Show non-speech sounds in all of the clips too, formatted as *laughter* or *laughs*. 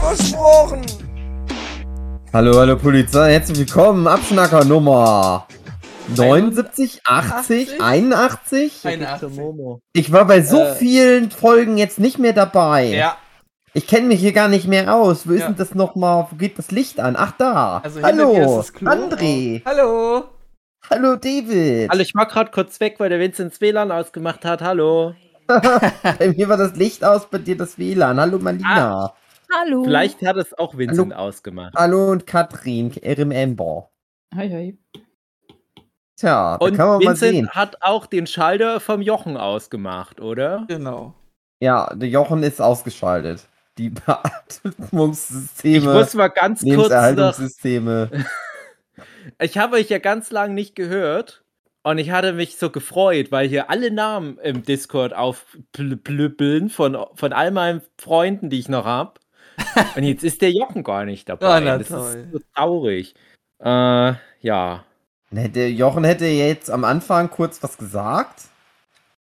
Versprochen. Hallo, hallo Polizei, herzlich willkommen. Abschnacker Nummer 79, 80, 81. 81. Ich war bei so Äh. vielen Folgen jetzt nicht mehr dabei. Ja, Ich kenne mich hier gar nicht mehr aus. Wo ist Ja. denn das nochmal? Wo geht das Licht an? Ach da. Also hallo. André. hallo. Hallo, David. Hallo, ich war gerade kurz weg, weil der Vincent WLAN ausgemacht hat. Hallo. *laughs* Bei mir war das Licht aus, bei dir das WLAN. Hallo, Malina. Hallo. Vielleicht hat es auch Vincent ausgemacht. Hallo und Katrin, RM Ember. Hi, hi. Tja, da Und kann man mal Vincent sehen. hat auch den Schalter vom Jochen ausgemacht, oder? Genau. Ja, der Jochen ist ausgeschaltet. Die Ich Beatmungssysteme, muss mal ganz kurz. Lebenserhaltungssysteme. *laughs* Ich habe euch ja ganz lang nicht gehört. Und ich hatte mich so gefreut, weil hier alle Namen im Discord aufplüppeln von, von all meinen Freunden, die ich noch habe. *laughs* Und jetzt ist der Jochen gar nicht dabei. Na das toll. ist so traurig. Äh, ja. Ne, Der Jochen hätte jetzt am Anfang kurz was gesagt.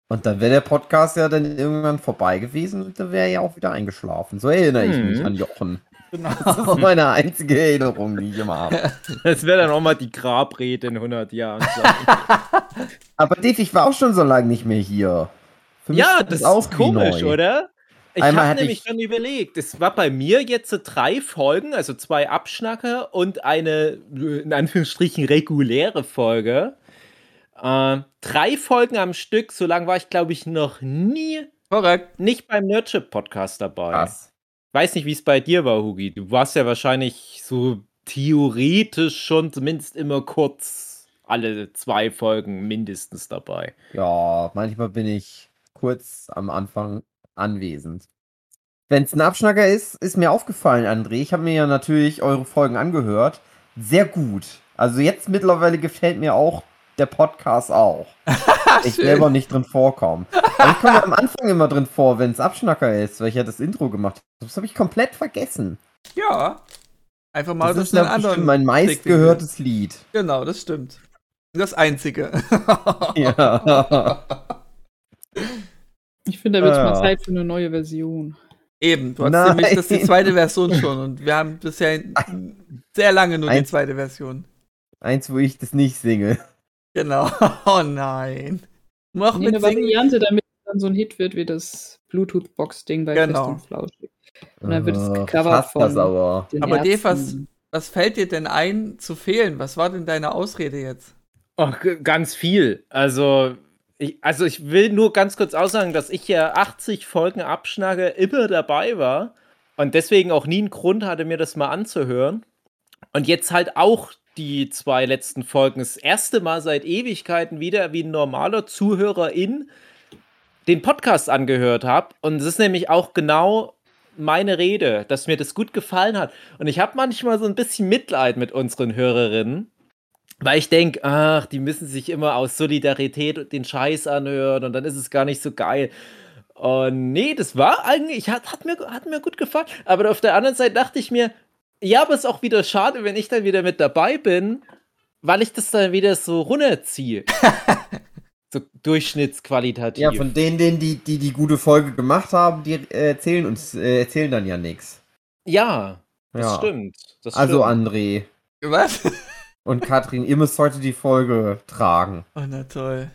Und dann wäre der Podcast ja dann irgendwann vorbei gewesen und dann wäre er ja auch wieder eingeschlafen. So erinnere ich mich Mhm. an Jochen. Genau. *laughs* Das ist meine einzige Erinnerung, die ich immer habe. *laughs* Das wäre dann auch mal die Grabrede in 100 Jahren. Aber Dave, ich war auch schon so lange nicht mehr hier. Für mich Ja, ist das auch ist wie komisch, neu. oder? Ich habe nämlich ich- schon überlegt, es war bei mir jetzt so drei Folgen, also zwei Abschnacker und eine, äh, in Anführungsstrichen, reguläre Folge. Äh, drei Folgen am Stück, so lange war ich, glaube ich, noch nie Korrekt. nicht beim Nerdship-Podcast dabei. Krass. Weiß nicht, wie es bei dir war, Hugi. Du warst ja wahrscheinlich so theoretisch schon zumindest immer kurz alle zwei Folgen mindestens dabei. Ja, manchmal bin ich kurz am Anfang anwesend. Wenn es ein Abschnacker ist, ist mir aufgefallen, André. Ich habe mir ja natürlich eure Folgen angehört. Sehr gut. Also jetzt mittlerweile gefällt mir auch der Podcast auch. *laughs* ich selber nicht drin vorkomme. Aber ich komme am Anfang immer drin vor, wenn es Abschnacker ist, weil ich ja das Intro gemacht habe. Das habe ich komplett vergessen. Ja. Einfach mal Das durch ist anderen. mein meistgehörtes Lied. Genau, das stimmt. Das einzige. Ja. *laughs* *laughs* Ich finde, da wird Ah. mal Zeit für eine neue Version. Eben, du hast Nein. nämlich das ist die zweite Version schon und wir haben bisher sehr lange nur die Eins- zweite Version. Eins, wo ich das nicht singe. Genau. *laughs* Oh nein. Noch Nee, mit eine Singen. Variante, damit es dann so ein Hit wird wie das Bluetooth-Box-Ding bei Genau. Fest und Flauschig. Und dann wird es gecovert das von aber. den Aber Dave, Ärzten. Was fällt dir denn ein zu fehlen? Was war denn deine Ausrede jetzt? Ach, g- ganz viel. Also ich, also ich will nur ganz kurz aussagen, dass ich ja 80 Folgen Abschnacke immer dabei war und deswegen auch nie einen Grund hatte, mir das mal anzuhören. Und jetzt halt auch die zwei letzten Folgen das erste Mal seit Ewigkeiten wieder wie ein normaler Zuhörerin den Podcast angehört habe. Und es ist nämlich auch genau meine Rede, dass mir das gut gefallen hat. Und ich habe manchmal so ein bisschen Mitleid mit unseren Hörerinnen. Weil ich denke, ach, die müssen sich immer aus Solidarität den Scheiß anhören und dann ist es gar nicht so geil. Und nee, das war eigentlich, hat, hat, mir, hat mir gut gefallen. Aber auf der anderen Seite dachte ich mir, ja, aber es ist auch wieder schade, wenn ich dann wieder mit dabei bin, weil ich das dann wieder so runterziehe. *laughs* so durchschnittsqualitativ. Ja, von denen, denen die, die die gute Folge gemacht haben, die äh, erzählen uns, äh, erzählen dann ja nichts. Ja, das Ja. stimmt. Das Also stimmt. André Was? Und Katrin, ihr müsst heute die Folge tragen. Oh, na toll.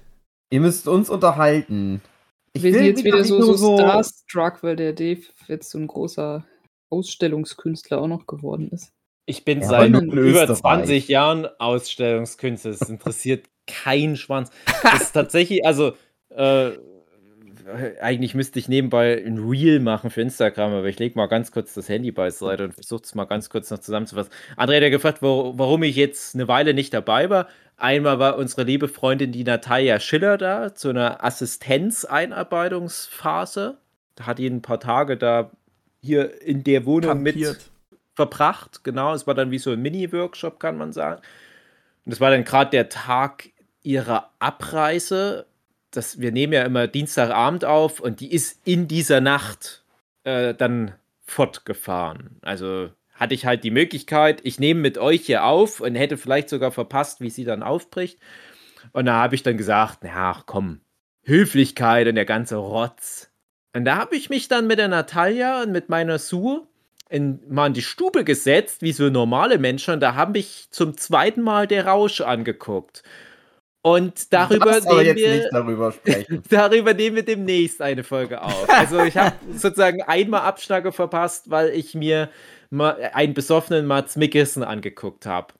Ihr müsst uns unterhalten. Ich Wir sind jetzt wieder so, so starstruck, weil der Dave jetzt so ein großer Ausstellungskünstler auch noch geworden ist. Ich bin Ja, seit über Österreich. 20 Jahren Ausstellungskünstler. Es interessiert keinen Schwanz. Das ist tatsächlich, also, äh, eigentlich müsste ich nebenbei ein Reel machen für Instagram, aber ich lege mal ganz kurz das Handy beiseite und versuche es mal ganz kurz noch zusammenzufassen. André hat ja gefragt, wo, warum ich jetzt eine Weile nicht dabei war. Einmal war unsere liebe Freundin, die Natalia Schiller, da zu einer Assistenzeinarbeitungsphase. Da hat ihn ein paar Tage da hier in der Wohnung mit Kampiert. verbracht. Genau, es war dann wie so ein Mini-Workshop, kann man sagen. Und das war dann gerade der Tag ihrer Abreise. Das, wir nehmen ja immer Dienstagabend auf und die ist in dieser Nacht äh, dann fortgefahren. Also hatte ich halt die Möglichkeit, ich nehme mit euch hier auf und hätte vielleicht sogar verpasst, wie sie dann aufbricht. Und da habe ich dann gesagt, na komm, Höflichkeit und der ganze Rotz. Und da habe ich mich dann mit der Natalia und mit meiner Sue in, mal in die Stube gesetzt, wie so normale Menschen. Und da habe ich zum zweiten Mal der Rausch angeguckt. Und darüber nehmen jetzt wir, nicht darüber sprechen. *laughs* darüber nehmen wir demnächst eine Folge auf. Also ich habe *laughs* sozusagen einmal Abschnacke verpasst, weil ich mir mal einen besoffenen Mats Mikkelsen angeguckt habe.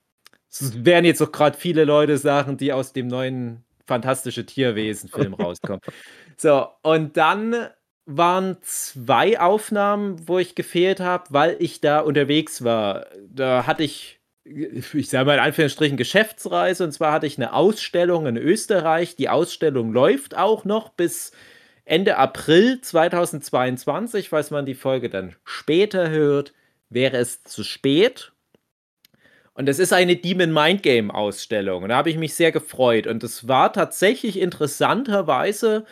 Es werden jetzt auch gerade viele Leute sagen, die aus dem neuen Fantastische Tierwesen-Film rauskommen. *laughs* So, und dann waren zwei Aufnahmen, wo ich gefehlt habe, weil ich da unterwegs war. Da hatte ich, ich sage mal in Anführungsstrichen, Geschäftsreise. Und zwar hatte ich eine Ausstellung in Österreich. Die Ausstellung läuft auch noch bis Ende April 2022. Falls man die Folge dann später hört, wäre es zu spät. Und es ist eine Demon Mind Game Ausstellung. Und da habe ich mich sehr gefreut. Und es war tatsächlich interessanterweise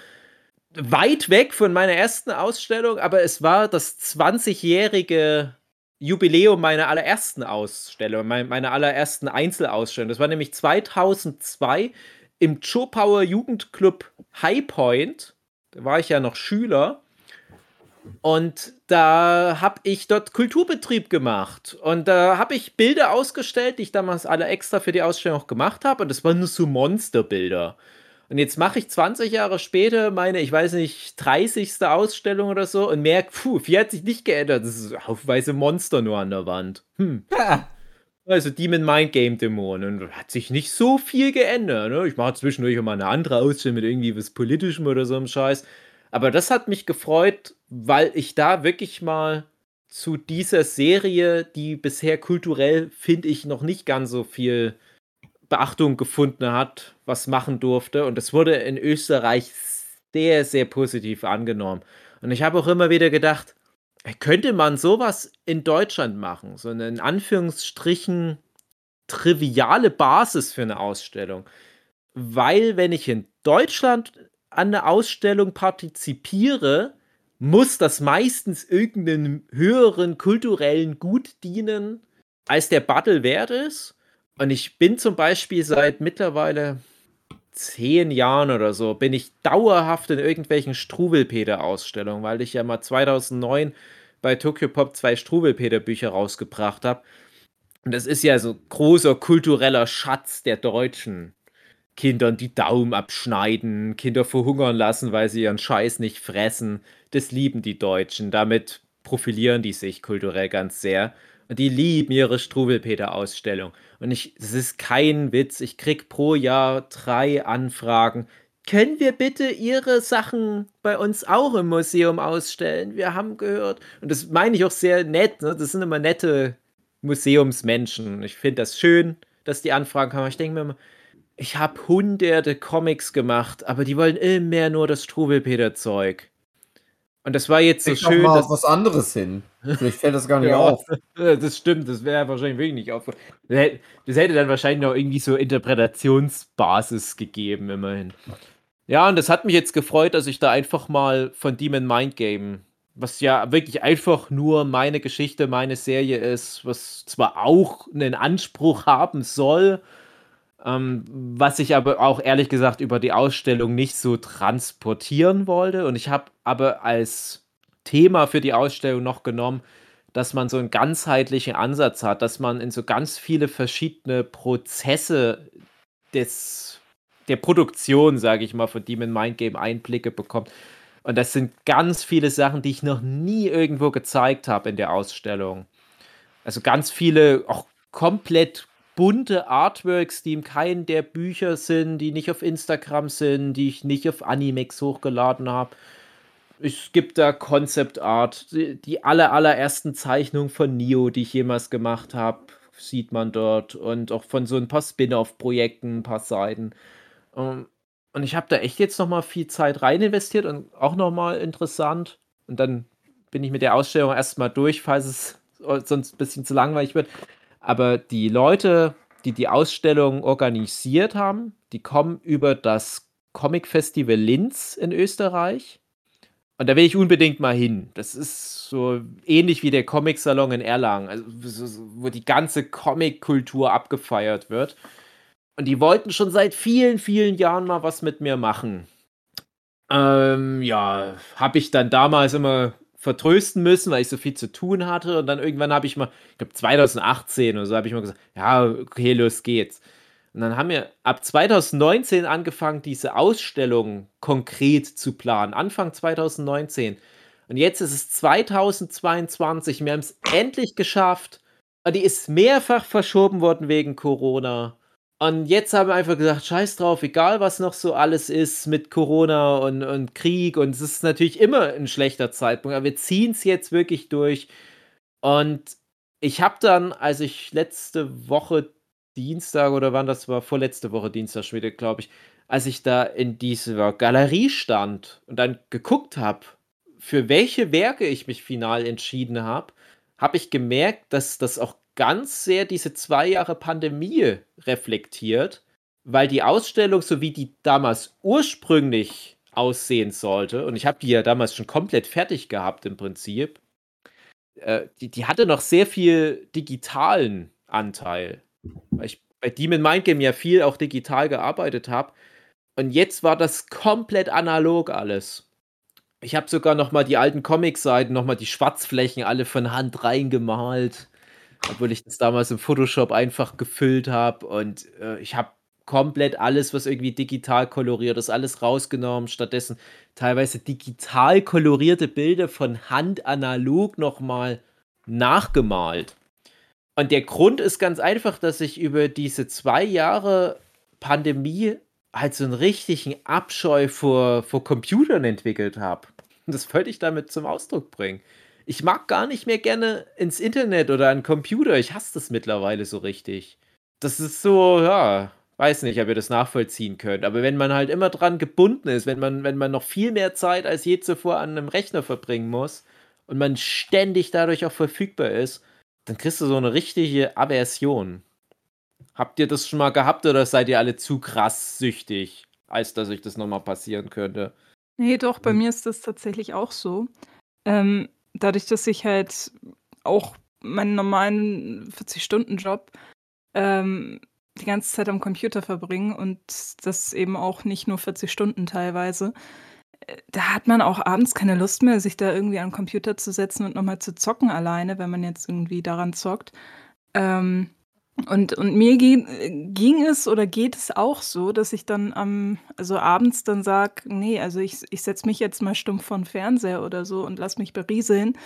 weit weg von meiner ersten Ausstellung, aber es war das 20-jährige Jubiläum meiner allerersten Ausstellung, mein, meiner allerersten Einzelausstellung. Das war nämlich 2002 im Chopauer Jugendclub High Point. Da war ich ja noch Schüler. Und da habe ich dort Kulturbetrieb gemacht. Und da habe ich Bilder ausgestellt, die ich damals alle extra für die Ausstellung auch gemacht habe. Und das waren nur so Monsterbilder. Und jetzt mache ich 20 Jahre später meine, ich weiß nicht, 30. Ausstellung oder so und merke, puh, viel hat sich nicht geändert. Das ist haufenweise Monster nur an der Wand. Hm. Also Demon Mind Game Dämonen. Und Hat sich nicht so viel geändert. Ne? Ich mache zwischendurch mal eine andere Ausstellung mit irgendwie was Politischem oder so einem Scheiß. Aber das hat mich gefreut, weil ich da wirklich mal zu dieser Serie, die bisher kulturell, finde ich, noch nicht ganz so viel Beachtung gefunden hat, was machen durfte. Und es wurde in Österreich sehr, sehr positiv angenommen. Und ich habe auch immer wieder gedacht, könnte man sowas in Deutschland machen? So eine in Anführungsstrichen triviale Basis für eine Ausstellung. Weil wenn ich in Deutschland an der Ausstellung partizipiere, muss das meistens irgendeinem höheren kulturellen Gut dienen, als der Battle wert ist. Und ich bin zum Beispiel seit mittlerweile zehn Jahren oder so, bin ich dauerhaft in irgendwelchen Struwelpeter-Ausstellungen, weil ich ja mal 2009 bei Tokyo Pop zwei Struwelpeter-Bücher rausgebracht habe. Und das ist ja so großer kultureller Schatz der Deutschen. Kindern die Daumen abschneiden, Kinder verhungern lassen, weil sie ihren Scheiß nicht fressen. Das lieben die Deutschen. Damit profilieren die sich kulturell ganz sehr. Die lieben ihre Struwelpeter-Ausstellung. Und ich, es ist kein Witz, ich krieg pro Jahr drei Anfragen. Können wir bitte Ihre Sachen bei uns auch im Museum ausstellen? Wir haben gehört. Und das meine ich auch sehr nett. Ne? Das sind immer nette Museumsmenschen. Ich finde das schön, dass die Anfragen kommen. Ich denke mir immer, ich habe hunderte Comics gemacht, aber die wollen immer nur das Struwelpeter-Zeug. Und das war jetzt so doch schön, mal dass was anderes hin. Vielleicht fällt das gar nicht *laughs* Ja. auf. *laughs* Das stimmt, das wäre wahrscheinlich wirklich nicht auf. Das hätte, das hätte dann wahrscheinlich noch irgendwie so Interpretationsbasis gegeben, immerhin. Ja, und das hat mich jetzt gefreut, dass ich da einfach mal von Demon Mind Game, was ja wirklich einfach nur meine Geschichte, meine Serie ist, was zwar auch einen Anspruch haben soll, ähm, was ich aber auch ehrlich gesagt über die Ausstellung nicht so transportieren wollte. Und ich habe aber als Thema für die Ausstellung noch genommen, dass man so einen ganzheitlichen Ansatz hat, dass man in so ganz viele verschiedene Prozesse des, der Produktion, sage ich mal, von Demon Mind Game Einblicke bekommt. Und das sind ganz viele Sachen, die ich noch nie irgendwo gezeigt habe in der Ausstellung. Also ganz viele, auch komplett bunte Artworks, die in keinen der Bücher sind, die nicht auf Instagram sind, die ich nicht auf Animex hochgeladen habe. Es gibt da Concept Art, die, die aller, allerersten Zeichnungen von Neo, die ich jemals gemacht habe, sieht man dort. Und auch von so ein paar Spin-off-Projekten, ein paar Seiten. Ähm, und ich habe da echt jetzt noch mal viel Zeit rein investiert und auch noch mal interessant. Und dann bin ich mit der Ausstellung erstmal durch, falls es sonst ein bisschen zu langweilig wird. Aber die Leute, die die Ausstellung organisiert haben, die kommen über das Comic Festival Linz in Österreich. Und da will ich unbedingt mal hin. Das ist so ähnlich wie der Comic-Salon in Erlangen, also, wo die ganze Comic-Kultur abgefeiert wird. Und die wollten schon seit vielen, vielen Jahren mal was mit mir machen. Ähm, ja, habe ich dann damals immer vertrösten müssen, weil ich so viel zu tun hatte. Und dann irgendwann habe ich mal, ich glaube 2018 oder so, habe ich mal gesagt, ja, okay, los geht's. Und dann haben wir ab 2019 angefangen, diese Ausstellung konkret zu planen. Anfang 2019. Und jetzt ist es 2022. Wir haben es endlich geschafft. Die ist mehrfach verschoben worden wegen Corona. Und jetzt haben wir einfach gesagt, scheiß drauf, egal was noch so alles ist mit Corona und, und Krieg. Und es ist natürlich immer ein schlechter Zeitpunkt, aber wir ziehen es jetzt wirklich durch. Und ich habe dann, als ich letzte Woche Dienstag oder wann das war, vorletzte Woche Dienstag schon wieder, glaube ich, als ich da in dieser Galerie stand und dann geguckt habe, für welche Werke ich mich final entschieden habe, habe ich gemerkt, dass das auch ganz sehr diese zwei Jahre Pandemie reflektiert, weil die Ausstellung, so wie die damals ursprünglich aussehen sollte, und ich habe die ja damals schon komplett fertig gehabt im Prinzip, äh, die, die hatte noch sehr viel digitalen Anteil. Weil ich bei Demon Mind Game ja viel auch digital gearbeitet habe. Und jetzt war das komplett analog alles. Ich habe sogar noch mal die alten Comic-Seiten, noch mal die Schwarzflächen alle von Hand reingemalt obwohl ich das damals im Photoshop einfach gefüllt habe und äh, ich habe komplett alles, was irgendwie digital koloriert ist, alles rausgenommen. Stattdessen teilweise digital kolorierte Bilder von Hand analog nochmal nachgemalt. Und der Grund ist ganz einfach, dass ich über diese zwei Jahre Pandemie halt so einen richtigen Abscheu vor, vor Computern entwickelt habe. Und das wollte ich damit zum Ausdruck bringen ich mag gar nicht mehr gerne ins Internet oder an Computer. Ich hasse das mittlerweile so richtig. Das ist so, ja, weiß nicht, ob ihr das nachvollziehen könnt. Aber wenn man halt immer dran gebunden ist, wenn man, wenn man noch viel mehr Zeit als je zuvor an einem Rechner verbringen muss und man ständig dadurch auch verfügbar ist, dann kriegst du so eine richtige Aversion. Habt ihr das schon mal gehabt oder seid ihr alle zu krass süchtig, als dass euch das nochmal passieren könnte? Nee, doch, bei hm. mir ist das tatsächlich auch so. Ähm, dadurch, dass ich halt auch meinen normalen 40-Stunden-Job ähm, die ganze Zeit am Computer verbringe und das eben auch nicht nur 40 Stunden teilweise, äh, da hat man auch abends keine Lust mehr, sich da irgendwie den Computer zu setzen und nochmal zu zocken alleine, wenn man jetzt irgendwie daran zockt. Ähm, und, und mir ging, ging es oder geht es auch so, dass ich dann am, also abends dann sage, nee, also ich, ich setze mich jetzt mal stumpf vor den Fernseher oder so und lass mich berieseln,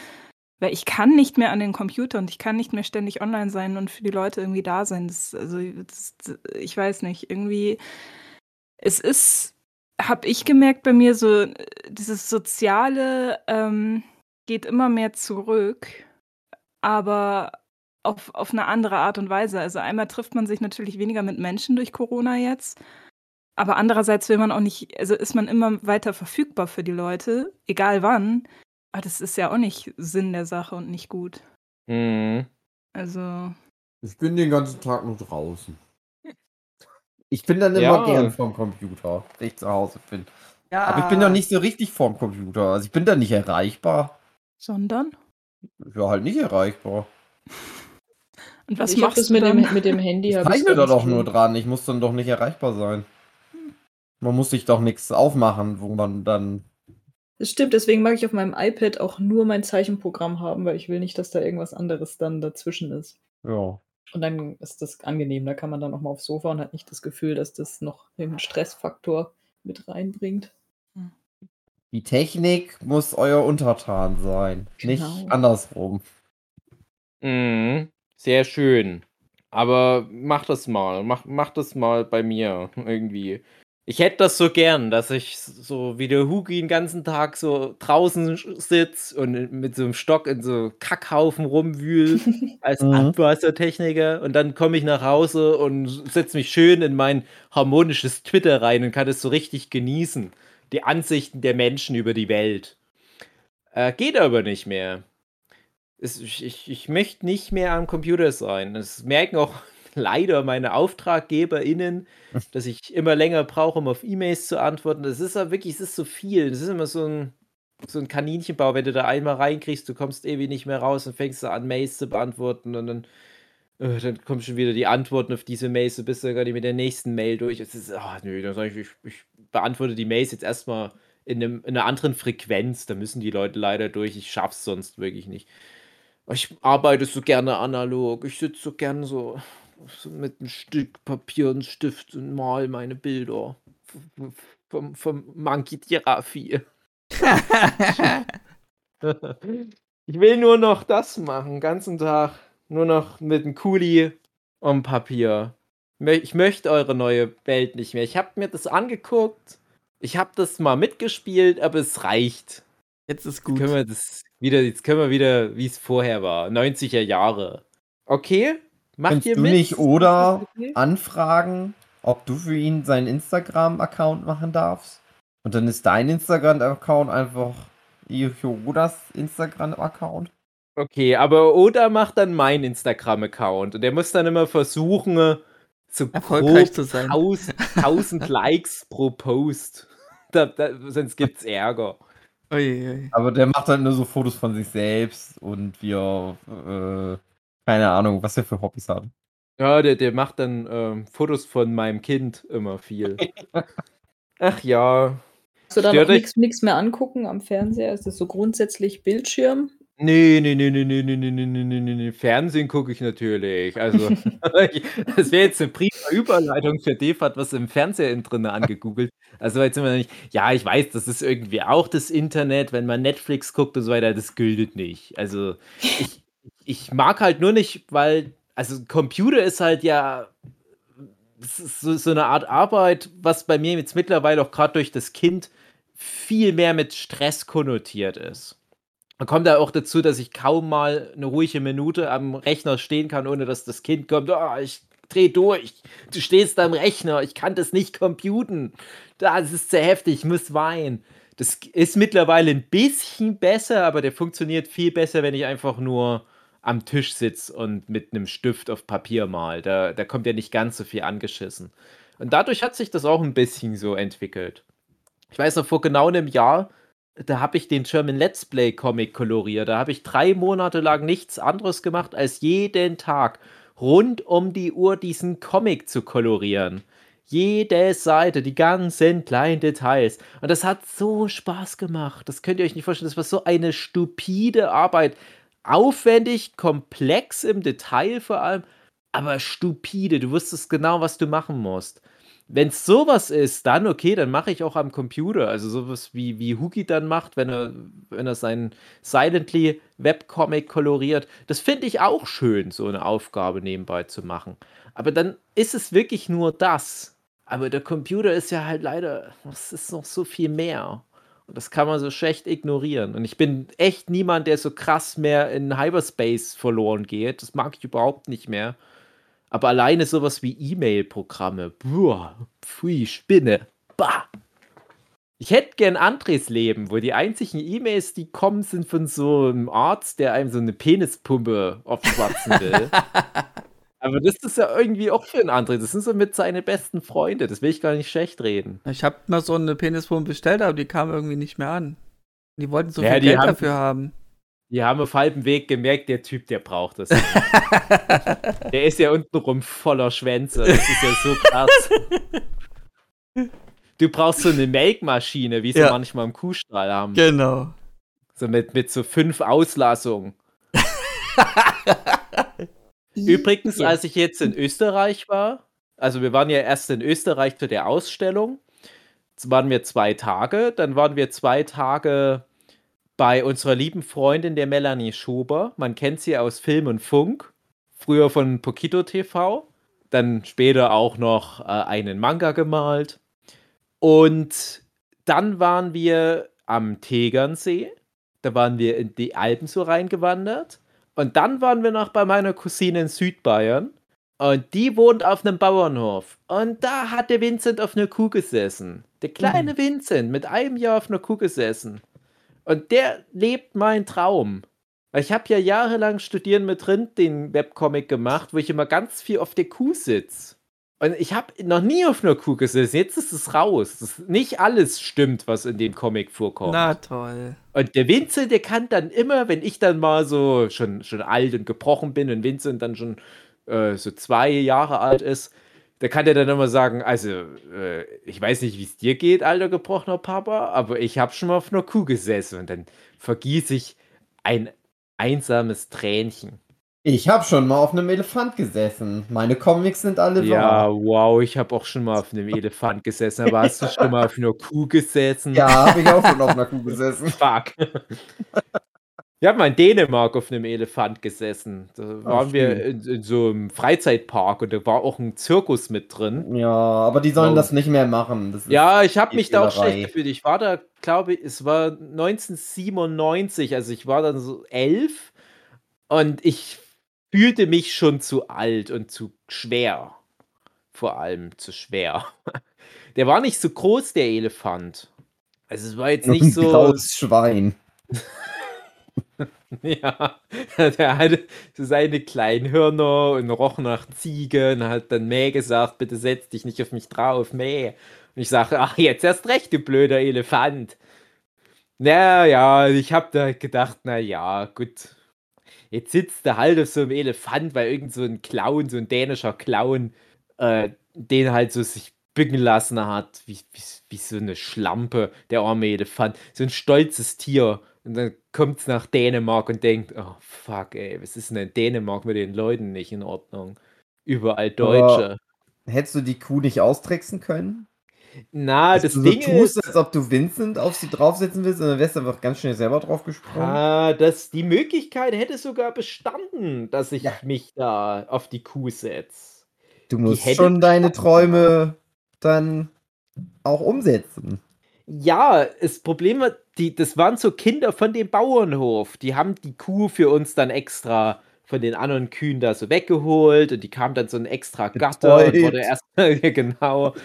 weil ich kann nicht mehr an den Computer und ich kann nicht mehr ständig online sein und für die Leute irgendwie da sein. Das, also das, ich weiß nicht, irgendwie, es ist, habe ich gemerkt bei mir so, dieses Soziale ähm, geht immer mehr zurück, aber auf, auf eine andere Art und Weise. Also einmal trifft man sich natürlich weniger mit Menschen durch Corona jetzt, aber andererseits will man auch nicht, also ist man immer weiter verfügbar für die Leute, egal wann. Aber das ist ja auch nicht Sinn der Sache und nicht gut. Mhm. Also. Ich bin den ganzen Tag nur draußen. Ich bin dann immer ja. gern vorm Computer, wenn ich zu Hause bin. Ja. Aber ich bin doch nicht so richtig vorm Computer. Also ich bin da nicht erreichbar. Sondern? Ja, halt nicht erreichbar. *laughs* Und was ich machst das du mit dem, mit dem Handy? Ich zeichne da doch nur dran. Ich muss dann doch nicht erreichbar sein. Man muss sich doch nichts aufmachen, wo man dann. Das stimmt, deswegen mag ich auf meinem iPad auch nur mein Zeichenprogramm haben, weil ich will nicht, dass da irgendwas anderes dann dazwischen ist. Ja. Und dann ist das angenehm. Da kann man dann auch mal aufs Sofa und hat nicht das Gefühl, dass das noch einen Stressfaktor mit reinbringt. Die Technik muss euer Untertan sein, genau. nicht andersrum. Mhm. Sehr schön. Aber mach das mal. Mach, mach das mal bei mir *laughs* irgendwie. Ich hätte das so gern, dass ich so wie der Hugi den ganzen Tag so draußen sitze und mit so einem Stock in so Kackhaufen rumwühl *laughs* als mhm. Abwassertechniker und dann komme ich nach Hause und setze mich schön in mein harmonisches Twitter rein und kann es so richtig genießen. Die Ansichten der Menschen über die Welt. Äh, geht aber nicht mehr. Es, ich, ich, möchte nicht mehr am Computer sein. Das merken auch *laughs* leider meine AuftraggeberInnen, dass ich immer länger brauche, um auf E-Mails zu antworten. Das ist ja wirklich, es ist so viel. Das ist immer so ein, so ein Kaninchenbau, wenn du da einmal reinkriegst, du kommst ewig nicht mehr raus und fängst an, Mails zu beantworten und dann, äh, dann kommen schon wieder die Antworten auf diese Mails, du bist ja gar nicht mit der nächsten Mail durch. Es ist, ach nö, dann sage ich, ich, ich beantworte die Mails jetzt erstmal in, einem, in einer anderen Frequenz. Da müssen die Leute leider durch. Ich schaff's sonst wirklich nicht. Ich arbeite so gerne analog. Ich sitze so gerne so, so mit einem Stück Papier und Stift und mal meine Bilder vom, vom Monkey Therapie. *laughs* ich will nur noch das machen, den ganzen Tag. Nur noch mit einem Kuli und Papier. Ich möchte eure neue Welt nicht mehr. Ich habe mir das angeguckt. Ich habe das mal mitgespielt, aber es reicht. Jetzt ist Jetzt gut. können wir das wieder, jetzt können wir wieder, wie es vorher war. 90er Jahre. Okay? Macht Kannst ihr du mit? nicht oder anfragen, ob du für ihn seinen Instagram-Account machen darfst? Und dann ist dein Instagram-Account einfach Yodas Instagram-Account? Okay, aber Oda macht dann meinen Instagram-Account und der muss dann immer versuchen, so Erfolgreich zu sein. 1000, 1000 *laughs* Likes pro Post. Da, da, sonst gibt's Ärger. Ui, ui. Aber der macht halt nur so Fotos von sich selbst und wie er, äh, keine Ahnung, was er für Hobbys hat. Ja, der, der macht dann ähm, Fotos von meinem Kind immer viel. *laughs* Ach ja. Hast du da noch nichts mehr angucken am Fernseher? Ist das so grundsätzlich Bildschirm? Nee, nee, nee, nee, nee, nee, nee, nee, nee, nee, nee, nee. Fernsehen gucke ich natürlich. Also, *laughs* *laughs* das wäre jetzt eine prima Überleitung für Defat, was im Fernseher innen drin angegoogelt. Also, jetzt sind wir nicht. Ja, ich weiß, das ist irgendwie auch das Internet, wenn man Netflix guckt und so weiter, das gilt nicht. Also, ich, ich mag halt nur nicht, weil, also, Computer ist halt ja. Ist so, so eine Art Arbeit, was bei mir jetzt mittlerweile auch gerade durch das Kind viel mehr mit Stress konnotiert ist. Man kommt da auch dazu, dass ich kaum mal eine ruhige Minute am Rechner stehen kann, ohne dass das Kind kommt. Ah, ich dreh durch. Du stehst am Rechner. Ich kann das nicht computen. Das ist zu heftig. Ich muss weinen. Das ist mittlerweile ein bisschen besser, aber der funktioniert viel besser, wenn ich einfach nur am Tisch sitze und mit einem Stift auf Papier mal. Da, da kommt ja nicht ganz so viel angeschissen. Und dadurch hat sich das auch ein bisschen so entwickelt. Ich weiß noch, vor genau einem Jahr da habe ich den German Let's Play Comic koloriert. Da habe ich drei Monate lang nichts anderes gemacht, als jeden Tag rund um die Uhr diesen Comic zu kolorieren. Jede Seite, die ganzen kleinen Details. Und das hat so Spaß gemacht. Das könnt ihr euch nicht vorstellen. Das war so eine stupide Arbeit. Aufwendig, komplex im Detail vor allem, aber stupide. Du wusstest genau, was du machen musst. Wenn es sowas ist, dann okay, dann mache ich auch am Computer. Also sowas wie, wie Hugi dann macht, wenn er, wenn er seinen Silently Webcomic koloriert. Das finde ich auch schön, so eine Aufgabe nebenbei zu machen. Aber dann ist es wirklich nur das. Aber der Computer ist ja halt leider, es ist noch so viel mehr. Und das kann man so schlecht ignorieren. Und ich bin echt niemand, der so krass mehr in Hyperspace verloren geht. Das mag ich überhaupt nicht mehr. Aber alleine sowas wie E-Mail-Programme, boah, pfui, Spinne, bah. Ich hätte gern Andres Leben, wo die einzigen E-Mails, die kommen, sind von so einem Arzt, der einem so eine Penispumpe aufschwatzen will. *laughs* Aber das ist ja irgendwie auch für ein André. Das sind so mit seine besten Freunde. Das will ich gar nicht schlecht reden. Ich habe mal so eine Penispumpe bestellt, aber die kam irgendwie nicht mehr an. Die wollten so Ja, viel Geld haben- dafür haben. Die haben auf halbem Weg gemerkt, der Typ, der braucht das. *laughs* der ist ja untenrum voller Schwänze. Das ist ja so krass. Du brauchst so eine Melkmaschine, wie sie Ja. manchmal im Kuhstall haben. Genau. So mit, mit so fünf Auslassungen. *laughs* Übrigens, als ich jetzt in Österreich war, also wir waren ja erst in Österreich zu der Ausstellung, waren wir zwei Tage, dann waren wir zwei Tage bei unserer lieben Freundin, der Melanie Schober. Man kennt sie aus Film und Funk, früher von Pokito TV, dann später auch noch äh, einen Manga gemalt. Und dann waren wir am Tegernsee, da waren wir in die Alpen so reingewandert. Und dann waren wir noch bei meiner Cousine in Südbayern. Und die wohnt auf einem Bauernhof. Und da hat der Vincent auf einer Kuh gesessen. Der kleine Vincent mit einem Jahr auf einer Kuh gesessen. Und der lebt meinen Traum. Ich habe ja jahrelang Studieren mit Rind den Webcomic gemacht, wo ich immer ganz viel auf der Kuh sitze. Und ich habe noch nie auf einer Kuh gesessen. Jetzt ist es raus. Das, nicht alles stimmt, was in dem Comic vorkommt. Na toll. Und der Vincent, der kann dann immer, wenn ich dann mal so schon, schon alt und gebrochen bin und Vincent dann schon äh, so zwei Jahre alt ist, da kann der dann immer sagen, also, äh, ich weiß nicht, wie es dir geht, alter gebrochener Papa, aber ich habe schon mal auf einer Kuh gesessen und dann vergieße ich ein einsames Tränchen. Ich habe schon mal auf einem Elefant gesessen. Meine Comics sind alle Ja, wahr. wow, ich habe auch schon mal auf einem Elefant gesessen, aber hast du *laughs* schon mal auf einer Kuh gesessen? Ja, habe ich auch schon auf einer Kuh gesessen. Fuck. *laughs* Ich habe mal in Dänemark auf einem Elefant gesessen. Da waren wir schön. in, in so einem Freizeitpark und da war auch ein Zirkus mit drin. Ja, aber die sollen Oh. das nicht mehr machen. Ja, ich habe mich da auch schlecht gefühlt. Ich war da, glaube ich, es war 1997, also ich war dann so elf und ich fühlte mich schon zu alt und zu schwer. Vor allem zu schwer. *laughs* Der war nicht so groß, der Elefant. Also es war jetzt nicht ein so. graues Schwein. *laughs* *laughs* Ja, der hatte so seine kleinen Hörner und roch nach Ziege und hat dann Mäh gesagt, bitte setz dich nicht auf mich drauf, Mäh. Und ich sage, ach, jetzt erst recht, du blöder Elefant. Na ja, ich hab da gedacht, na ja, gut. Jetzt sitzt er halt auf so einem Elefant, weil irgend so ein Clown, so ein dänischer Clown, äh, den halt so sich bücken lassen hat, wie, wie, wie so eine Schlampe, der arme Elefant. So ein stolzes Tier. Und dann kommt's nach Dänemark und denkt, oh fuck, ey, was ist denn in Dänemark mit den Leuten nicht in Ordnung? Überall Deutsche. Hättest du die Kuh nicht austricksen können? Na, Dass das du so Ding tust, ist, als ob du Vincent auf sie draufsetzen willst und dann wärst du einfach ganz schnell selber drauf gesprungen. ah, das, die Möglichkeit hätte sogar bestanden, dass ich Ja. mich da auf die Kuh setze. du musst schon deine. Träume dann auch umsetzen. Ja, das Problem war, die, das waren so Kinder von dem Bauernhof. Die haben die Kuh für uns dann extra von den anderen Kühen da so weggeholt und die kam dann so ein extra Gatter und Betäubt. wurde erst, *laughs* ja, genau.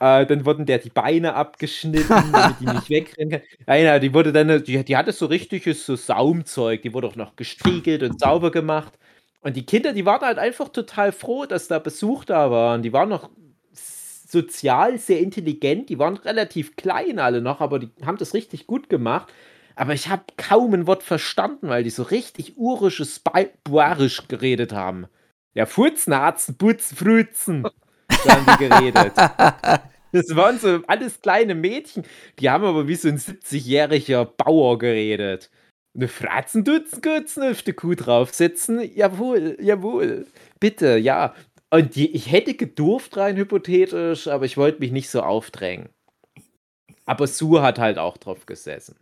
Äh, dann wurden der die Beine abgeschnitten, *laughs* damit die nicht wegrennen kann. Nein, ja, die wurde dann, die, die hatte so richtiges so Saumzeug, die wurde auch noch gestriegelt und sauber gemacht. Und die Kinder, die waren halt einfach total froh, dass da Besuch da war. Und die waren noch sozial sehr intelligent. Die waren relativ klein alle noch, aber die haben das richtig gut gemacht. Aber ich habe kaum ein Wort verstanden, weil die so richtig urisches Barisch geredet haben. Ja, Furznatzen, Putz, Frützen, so *laughs* haben die geredet. Das waren so alles kleine Mädchen, die haben aber wie so ein 70-jähriger Bauer geredet. Eine Fratzen dutzen Gutzen auf der Kuh draufsetzen? Jawohl, jawohl. Bitte, ja. Und die, ich hätte gedurft rein hypothetisch, aber ich wollte mich nicht so aufdrängen. Aber Sue hat halt auch drauf gesessen.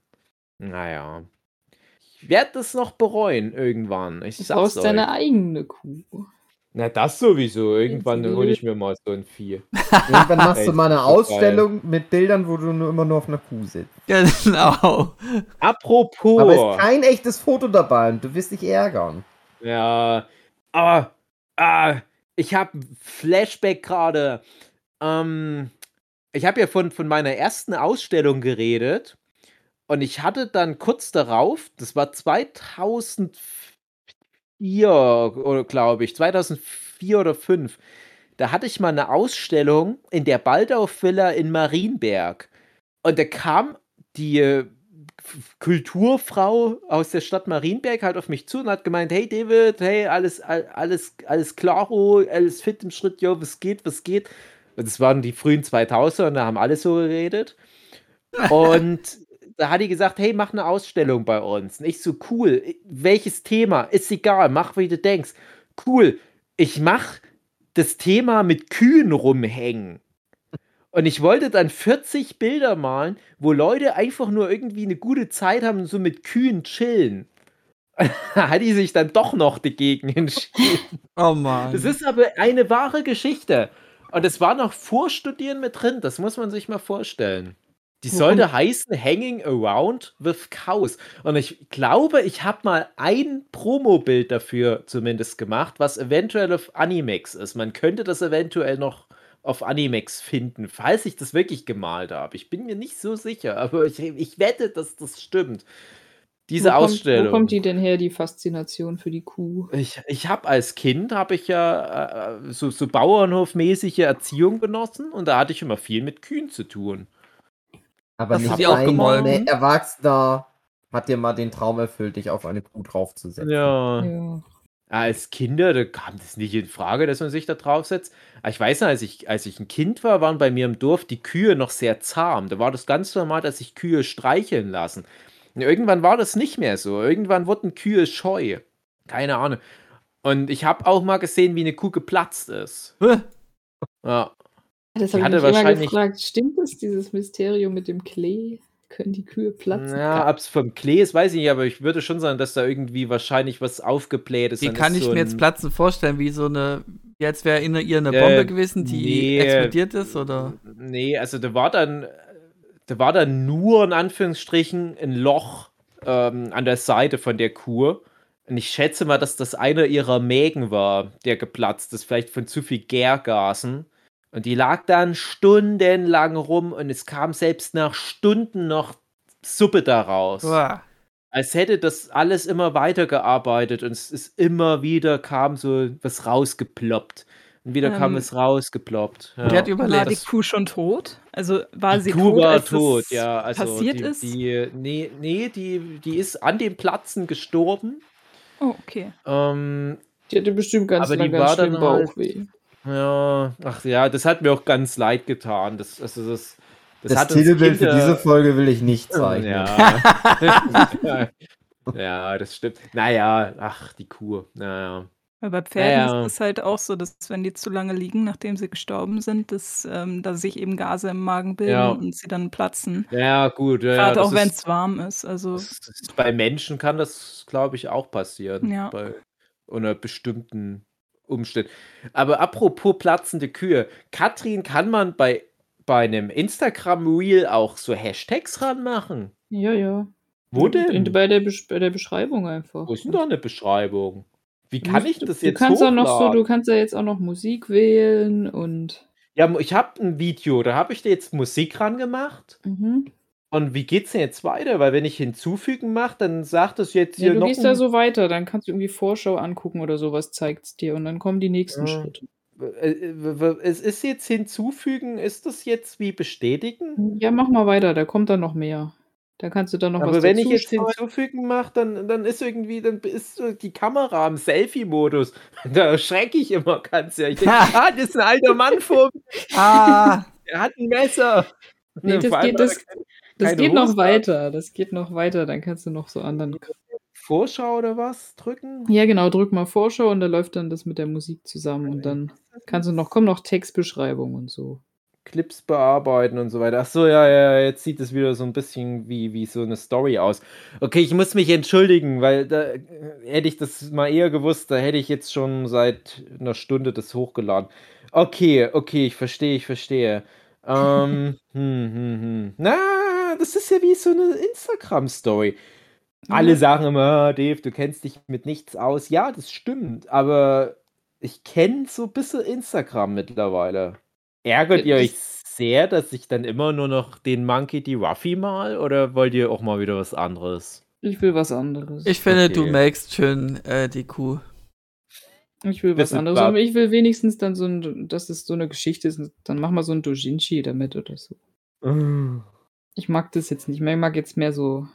Naja. Ich werde das noch bereuen irgendwann. Ich Du sag's brauchst euch. deine eigene Kuh. Na, das sowieso. Irgendwann hole ich mir mal so ein Vieh. *laughs* Irgendwann machst du mal eine. Ausstellung mit Bildern, wo du nur immer nur auf einer Kuh sitzt. Genau. Apropos. Aber ist kein echtes Foto dabei und du wirst dich ärgern. Ja. Ah, ah, ich habe Flashback gerade. Ähm, ich habe ja von, von meiner ersten Ausstellung geredet. Und ich hatte dann kurz darauf, das war 2004, oder glaube ich, 2004 oder 2005, da hatte ich mal eine Ausstellung in der Baldau Villa in Marienberg. Und da kam die Kulturfrau aus der Stadt Marienberg halt auf mich zu und hat gemeint, hey David, hey, alles, all- alles, alles klaro, alles fit im Schritt, jo, was geht, was geht. Und das waren die frühen 2000er und da haben alle so geredet. Und da hat die gesagt, hey, mach eine Ausstellung bei uns. Und ich so, cool, welches Thema? Ist egal, mach, wie du denkst. Cool, ich mach das Thema mit Kühen rumhängen. Und ich wollte dann 40 Bilder malen, wo Leute einfach nur irgendwie eine gute Zeit haben und so mit Kühen chillen. *laughs* Da hat die sich dann doch noch dagegen *laughs* entschieden. Oh Mann. Das ist aber eine wahre Geschichte. Und es war noch vor Studieren mit drin. Das muss man sich mal vorstellen. Die Warum? sollte heißen Hanging Around with Cows. Und ich glaube, ich habe mal ein Promobild dafür zumindest gemacht, was eventuell auf Animex ist. Man könnte das eventuell noch auf Animex finden, falls ich das wirklich gemalt habe. Ich bin mir nicht so sicher, *laughs* aber ich, ich wette, dass das stimmt. Diese wo kommt, Ausstellung. Wo kommt die denn her, die Faszination für die Kuh? Ich, ich habe als Kind habe ich ja äh, so, so Bauernhofmäßige Erziehung genossen und da hatte ich immer viel mit Kühen zu tun. Aber Das nicht ich auch ein gemolken. ne, Erwachsener hat dir mal den Traum erfüllt, dich auf eine Kuh draufzusetzen. Ja. Ja. Als Kinder, da kam das nicht in Frage, dass man sich da draufsetzt. Aber ich weiß noch, als ich, als ich ein Kind war, waren bei mir im Dorf die Kühe noch sehr zahm. Da war das ganz normal, dass sich Kühe streicheln lassen. Und irgendwann war das nicht mehr so. Irgendwann wurden Kühe scheu. Keine Ahnung. Und ich habe auch mal gesehen, wie eine Kuh geplatzt ist. Ja. Das habe ich mich immer wahrscheinlich- gefragt. Stimmt das, dieses Mysterium mit dem Klee? Können die Kühe platzen? Ja, ob es vom Klee ist, weiß ich nicht, aber ich würde schon sagen, dass da irgendwie wahrscheinlich was aufgebläht ist. Wie kann ist ich so mir jetzt Platzen vorstellen? Wie so eine, als wäre in ihr eine Äh, Bombe gewesen, die nee. explodiert ist? Oder? Nee, also da war dann, da war dann nur in Anführungsstrichen ein Loch ähm, an der Seite von der Kuh. Und ich schätze mal, dass das einer ihrer Mägen war, der geplatzt ist, vielleicht von zu viel Gärgasen. Und die lag dann stundenlang rum und es kam selbst nach Stunden noch Suppe daraus. Uah. Als hätte das alles immer weitergearbeitet und es ist immer wieder kam so was rausgeploppt. Und wieder kam Ähm, es rausgeploppt. Ja. Die hat War überlebt. die Kuh schon tot? Also war Die sie Kuh tot, war als tot, es ja. Also passiert die, ist? Die, nee, nee die, die ist an dem Platzen gestorben. oh, okay. Ähm, Die hatte bestimmt ganz Aber die lange war ganz schlimm dann halt- Bauchweh. Ja, ach ja, das hat mir auch ganz leid getan. Das, also das, das, Das, Titelbild für diese Folge will ich nicht zeigen. Ja. *laughs* *laughs* ja, das stimmt. Naja, ach, die Kuh. Naja. Weil bei Pferden Ja, ja. ist es halt auch so, dass wenn die zu lange liegen, nachdem sie gestorben sind, dass, ähm, dass sich eben Gase im Magen bilden Ja. und sie dann platzen. Ja, gut. Ja, Gerade auch wenn es warm ist. Also ist, bei Menschen kann das, glaube ich, auch passieren. Ja. Bei unter bestimmten Umständen. Aber apropos platzende Kühe. Katrin, kann man bei, bei einem Instagram-Reel auch so Hashtags ranmachen? Ja, ja. Wo In, denn? bei, der bei der Beschreibung einfach. Wo ist denn da eine Beschreibung? Wie Du kann musst- ich das du jetzt kannst auch noch so, hochladen? Du kannst ja jetzt auch noch Musik wählen und. Ja, ich habe ein Video, da habe ich da jetzt Musik ran gemacht. Mhm. Und wie geht's denn jetzt weiter? Weil wenn ich hinzufügen mache, dann sagt es jetzt Ja, hier du noch gehst ein- da so weiter, dann kannst du irgendwie Vorschau angucken oder sowas, zeigt's dir und dann kommen die nächsten Ja. Schritte. Äh, Es ist jetzt hinzufügen, ist das jetzt wie bestätigen? Ja, mach mal weiter, da kommt dann noch mehr. Da kannst du dann noch was Aber wenn ich jetzt schreiben. hinzufügen mache, dann, dann ist irgendwie, dann ist die Kamera im Selfie-Modus. *laughs* Da erschrecke ich immer ganz ja. Ich denke, ah, das ist ein alter Mann vor mir, Ah, *laughs* er hat ein Messer. Nee, das geht- das- Das geht noch Hose an. weiter, das geht noch weiter, dann kannst du noch so anderen. Vorschau oder was drücken? Ja, genau, drück mal Vorschau und da läuft dann das mit der Musik zusammen und dann kannst du noch, kommen noch Textbeschreibung und so. Clips bearbeiten und so weiter. Ach so, ja, ja, jetzt sieht es wieder so ein bisschen wie, wie so eine Story aus. Okay, ich muss mich entschuldigen, weil da äh, hätte ich das mal eher gewusst, da hätte ich jetzt schon seit einer Stunde das hochgeladen. Okay, okay, ich verstehe, ich verstehe. *laughs* Ähm, hm, hm, hm. Na, das ist ja wie so eine Instagram-Story. Alle sagen immer, "Ah, Dave, du kennst dich mit nichts aus. Ja, das stimmt, aber ich kenne so ein bisschen Instagram mittlerweile. Ärgert Ja, ihr euch sehr, dass ich dann immer nur noch den Monkey die Ruffy mal oder wollt ihr auch mal wieder was anderes? Ich will was anderes. ich finde, du Okay. melkst schön äh, die Kuh. Ich will was anderes. Aber ich will wenigstens dann so ein, dass es so eine Geschichte ist. Dann mach mal so ein Dojinshi damit oder so. Ich mag das jetzt nicht mehr. Ich mag jetzt mehr so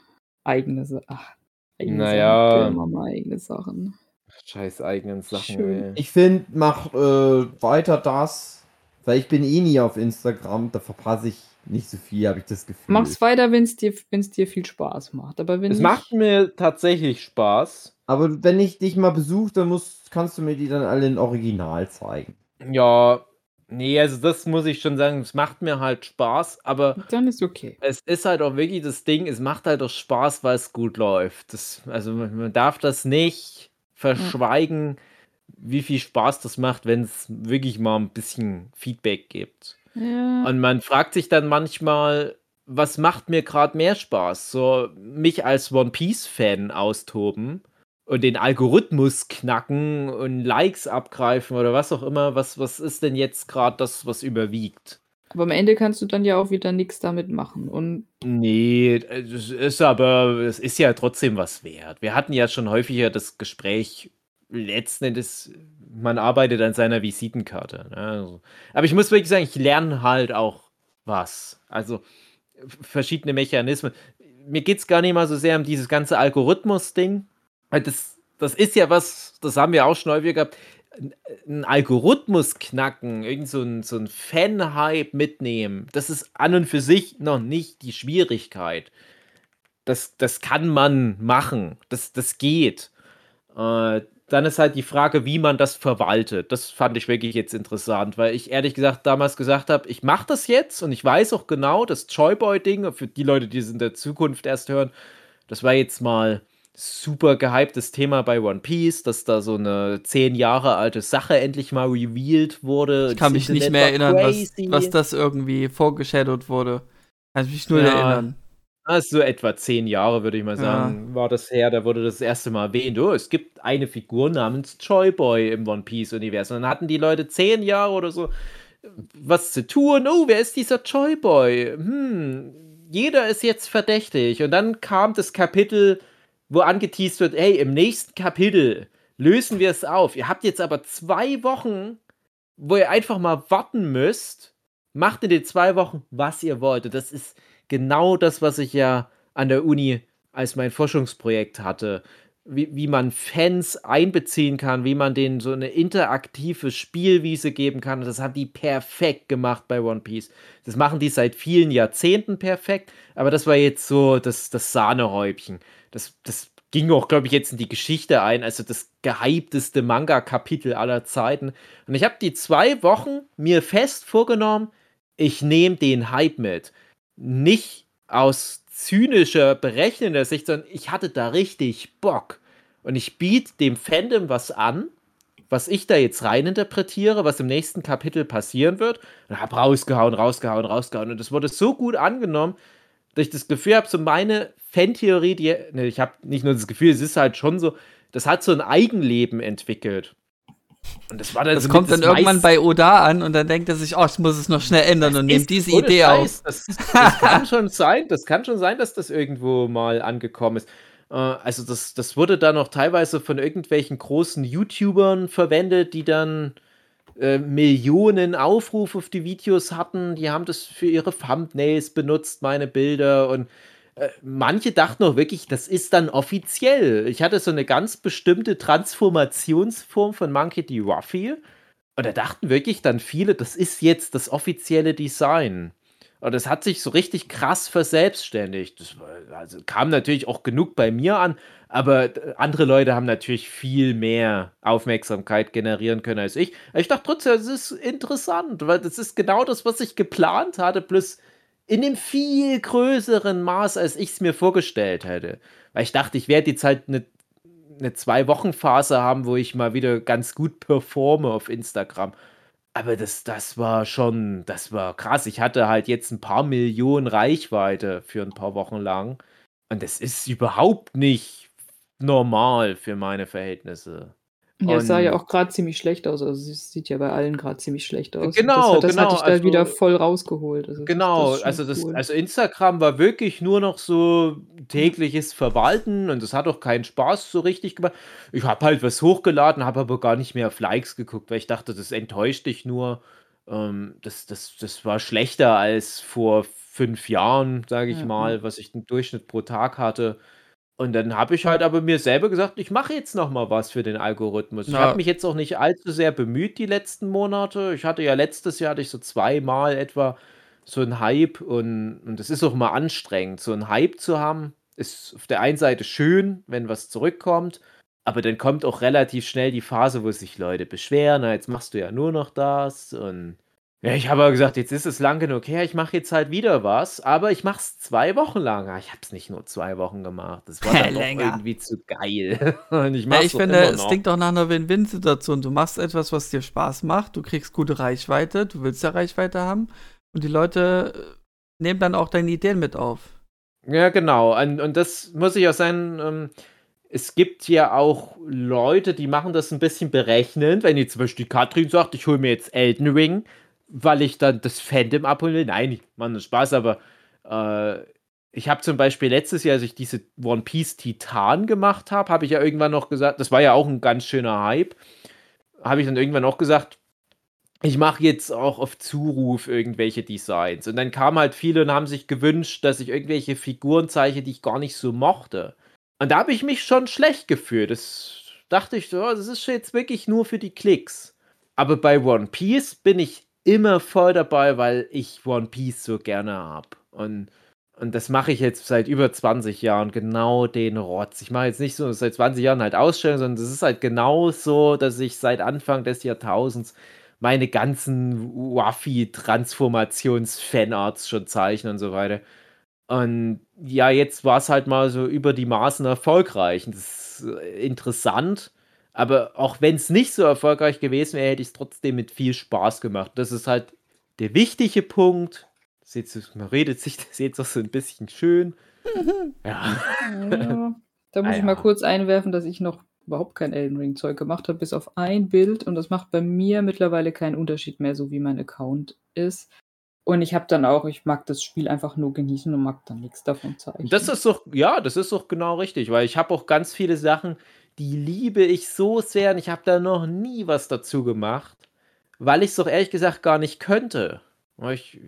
eigene Sachen. Ach, eigene Naja. Sachen. Immer mal eigene Sachen. Scheiß eigenen Sachen. Ich finde, mach äh, weiter das, weil ich bin eh nie auf Instagram, da verpasse ich nicht so viel, habe ich das Gefühl. Mach's weiter, wenn es dir, wenn's dir viel Spaß macht. Aber wenn Es nicht, macht mir tatsächlich Spaß. Aber wenn ich dich mal besuche, dann musst, kannst du mir die dann alle in Original zeigen. Ja, nee, also das muss ich schon sagen, es macht mir halt Spaß, aber dann ist okay. es ist halt auch wirklich das Ding, es macht halt auch Spaß, weil es gut läuft. Das, also man darf das nicht verschweigen, wie viel Spaß das macht, wenn es wirklich mal ein bisschen Feedback gibt. Ja. Und man fragt sich dann manchmal, was macht mir gerade mehr Spaß? So mich als One Piece-Fan austoben und den Algorithmus knacken und Likes abgreifen oder was auch immer. Was, was ist denn jetzt gerade das, was überwiegt? Aber am Ende kannst du dann ja auch wieder nichts damit machen. Und Nee, es ist aber, es ist ja trotzdem was wert. Wir hatten ja schon häufiger das Gespräch, letzten Endes, man arbeitet an seiner Visitenkarte. Ne? Also, aber ich muss wirklich sagen, ich lerne halt auch was. Also verschiedene Mechanismen. Mir geht es gar nicht mal so sehr um dieses ganze Algorithmus-Ding. Das, das ist ja was, das haben wir auch schon häufiger gehabt. Ein- Ein Algorithmus knacken, irgend so ein, so ein Fan-Hype mitnehmen, das ist an und für sich noch nicht die Schwierigkeit. Das, das kann man machen. Das, das geht. Äh, dann ist halt die Frage, wie man das verwaltet. Das fand ich wirklich jetzt interessant, weil ich ehrlich gesagt damals gesagt habe, ich mache das jetzt und ich weiß auch genau, das Joyboy-Ding, für die Leute, die es in der Zukunft erst hören, das war jetzt mal super gehyptes Thema bei One Piece, dass da so eine zehn Jahre alte Sache endlich mal revealed wurde. Ich kann mich nicht mehr erinnern, was, was das irgendwie vorgeshadowt wurde. Kann ich mich nur Ja. erinnern. Ah, ist so etwa zehn Jahre, würde ich mal Ja. sagen, war das her. Da wurde das erste Mal erwähnt. Oh, es gibt eine Figur namens Joy Boy im One Piece-Universum. Dann hatten die Leute zehn Jahre oder so äh, was zu tun. Oh, wer ist dieser Joy Boy? Hm, jeder ist jetzt verdächtig. Und dann kam das Kapitel, wo angeteased wird: hey, im nächsten Kapitel lösen wir es auf. Ihr habt jetzt aber zwei Wochen, wo ihr einfach mal warten müsst. Macht in den zwei Wochen, was ihr wollt. Und Das ist genau das, was ich ja an der Uni als mein Forschungsprojekt hatte. Wie, wie man Fans einbeziehen kann, wie man denen so eine interaktive Spielwiese geben kann. Und das haben die perfekt gemacht bei One Piece. Das machen die seit vielen Jahrzehnten perfekt, aber das war jetzt so das, das Sahnehäubchen. Das, das ging auch, glaube ich, jetzt in die Geschichte ein, also das gehypteste Manga-Kapitel aller Zeiten. Und ich habe die zwei Wochen mir fest vorgenommen, ich nehme den Hype mit nicht aus zynischer, berechnender Sicht, sondern ich hatte da richtig Bock. Und ich biete dem Fandom was an, was ich da jetzt reininterpretiere, was im nächsten Kapitel passieren wird. Und habe rausgehauen, rausgehauen, rausgehauen. Und es wurde so gut angenommen, dass ich das Gefühl habe, so meine Fantheorie, die, ne, ich habe nicht nur das Gefühl, es ist halt schon so, das hat so ein Eigenleben entwickelt. Und das war dann Das so kommt dann irgendwann bei Oda an und dann denkt er sich, oh, ich muss es noch schnell ändern und nimmt diese Idee Scheiß, auf. Das, das kann schon sein, das kann schon sein, dass das irgendwo mal angekommen ist. Äh, Also das, das wurde dann auch teilweise von irgendwelchen großen YouTubern verwendet, die dann äh, Millionen Aufrufe auf die Videos hatten. Die haben das für ihre Thumbnails benutzt, meine Bilder. Und äh, manche dachten auch wirklich, das ist dann offiziell. Ich hatte so eine ganz bestimmte Transformationsform von Monkey D. Ruffy. Und da dachten wirklich dann viele, das ist jetzt das offizielle Design. Und das hat sich so richtig krass verselbstständigt. Das also kam natürlich auch genug bei mir an, aber andere Leute haben natürlich viel mehr Aufmerksamkeit generieren können als ich. Ich dachte trotzdem, es ist interessant, weil das ist genau das, was ich geplant hatte, plus in einem viel größeren Maß, als ich es mir vorgestellt hätte. Weil ich dachte, ich werde jetzt halt eine eine Zwei-Wochen-Phase haben, wo ich mal wieder ganz gut performe auf Instagram. Aber das, das war schon, das war krass. Ich hatte halt jetzt ein paar Millionen Reichweite für ein paar Wochen lang. Und das ist überhaupt nicht normal für meine Verhältnisse. Ja, es sah ja auch gerade ziemlich schlecht aus. Also es sieht ja bei allen gerade ziemlich schlecht aus. Genau, das, hat- das genau, hatte ich da also- wieder voll rausgeholt. Also das- Genau, schon also das, cool. also Instagram war wirklich nur noch so tägliches Verwalten und das hat auch keinen Spaß so richtig gemacht. Ich habe halt was hochgeladen, habe aber gar nicht mehr auf Likes geguckt, weil ich dachte, das enttäuscht dich nur. Ähm, das, das, das war schlechter als vor fünf Jahren, sage ich Ja, mal, was ich im Durchschnitt pro Tag hatte. Und dann habe ich halt aber mir selber gesagt, ich mache jetzt noch mal was für den Algorithmus. Ich habe mich jetzt auch nicht allzu sehr bemüht die letzten Monate. Ich hatte ja letztes Jahr hatte ich so zweimal etwa so einen Hype und und es ist auch mal anstrengend, so einen Hype zu haben. Ist auf der einen Seite schön, wenn was zurückkommt, aber dann kommt auch relativ schnell die Phase, wo sich Leute beschweren: „Na, jetzt machst du ja nur noch das“ und ja, ich habe aber gesagt, jetzt ist es lang genug her, ich mache jetzt halt wieder was, aber ich mache es 2 Wochen lang. Ah, ich habe es nicht nur 2 Wochen gemacht. Das war *laughs* dann doch irgendwie zu geil. *laughs* Und ich Ja, ich finde, es klingt doch nach einer Win-Win-Situation. Du machst etwas, was dir Spaß macht, du kriegst gute Reichweite, du willst ja Reichweite haben und die Leute äh, nehmen dann auch deine Ideen mit auf. Ja, genau. Und, und das muss ich auch sagen, ähm, es gibt ja auch Leute, die machen das ein bisschen berechnend. Wenn jetzt zum Beispiel Katrin sagt, ich hole mir jetzt Elden Ring, weil ich dann das Fandom abholen will. Nein, ich mache nur Spaß, aber äh, ich habe zum Beispiel letztes Jahr, als ich diese One Piece Titan gemacht habe, habe ich ja irgendwann noch gesagt, das war ja auch ein ganz schöner Hype, habe ich dann irgendwann auch gesagt, ich mache jetzt auch auf Zuruf irgendwelche Designs. Und dann kamen halt viele und haben sich gewünscht, dass ich irgendwelche Figuren zeichne, die ich gar nicht so mochte. Und da habe ich mich schon schlecht gefühlt. Das dachte ich so, oh, das ist jetzt wirklich nur für die Klicks. Aber bei One Piece bin ich immer voll dabei, weil ich One Piece so gerne habe. Und, und das mache ich jetzt seit über 20 Jahren, genau den Rotz. Ich mache jetzt nicht so seit 20 Jahren halt Ausstellungen, sondern es ist halt genau so, dass ich seit Anfang des Jahrtausends meine ganzen Waffy-Transformations-Fanarts schon zeichne und so weiter. Und ja, jetzt war es halt mal so über die Maßen erfolgreich. Und das ist äh, interessant. Aber auch wenn es nicht so erfolgreich gewesen wäre, hätte ich es trotzdem mit viel Spaß gemacht. Das ist halt der wichtige Punkt. Seht man redet sich das jetzt auch so ein bisschen schön. *laughs* ja. ja. Da muss ah, ich mal kurz einwerfen, dass ich noch überhaupt kein Elden Ring Zeug gemacht habe, bis auf ein Bild. Und das macht bei mir mittlerweile keinen Unterschied mehr, so wie mein Account ist. Und ich habe dann auch, ich mag das Spiel einfach nur genießen und mag dann nichts davon zeigen. Das ist doch, ja, das ist doch genau richtig, weil ich habe auch ganz viele Sachen, die liebe ich so sehr und ich habe da noch nie was dazu gemacht, weil ich es doch ehrlich gesagt gar nicht könnte. Ich,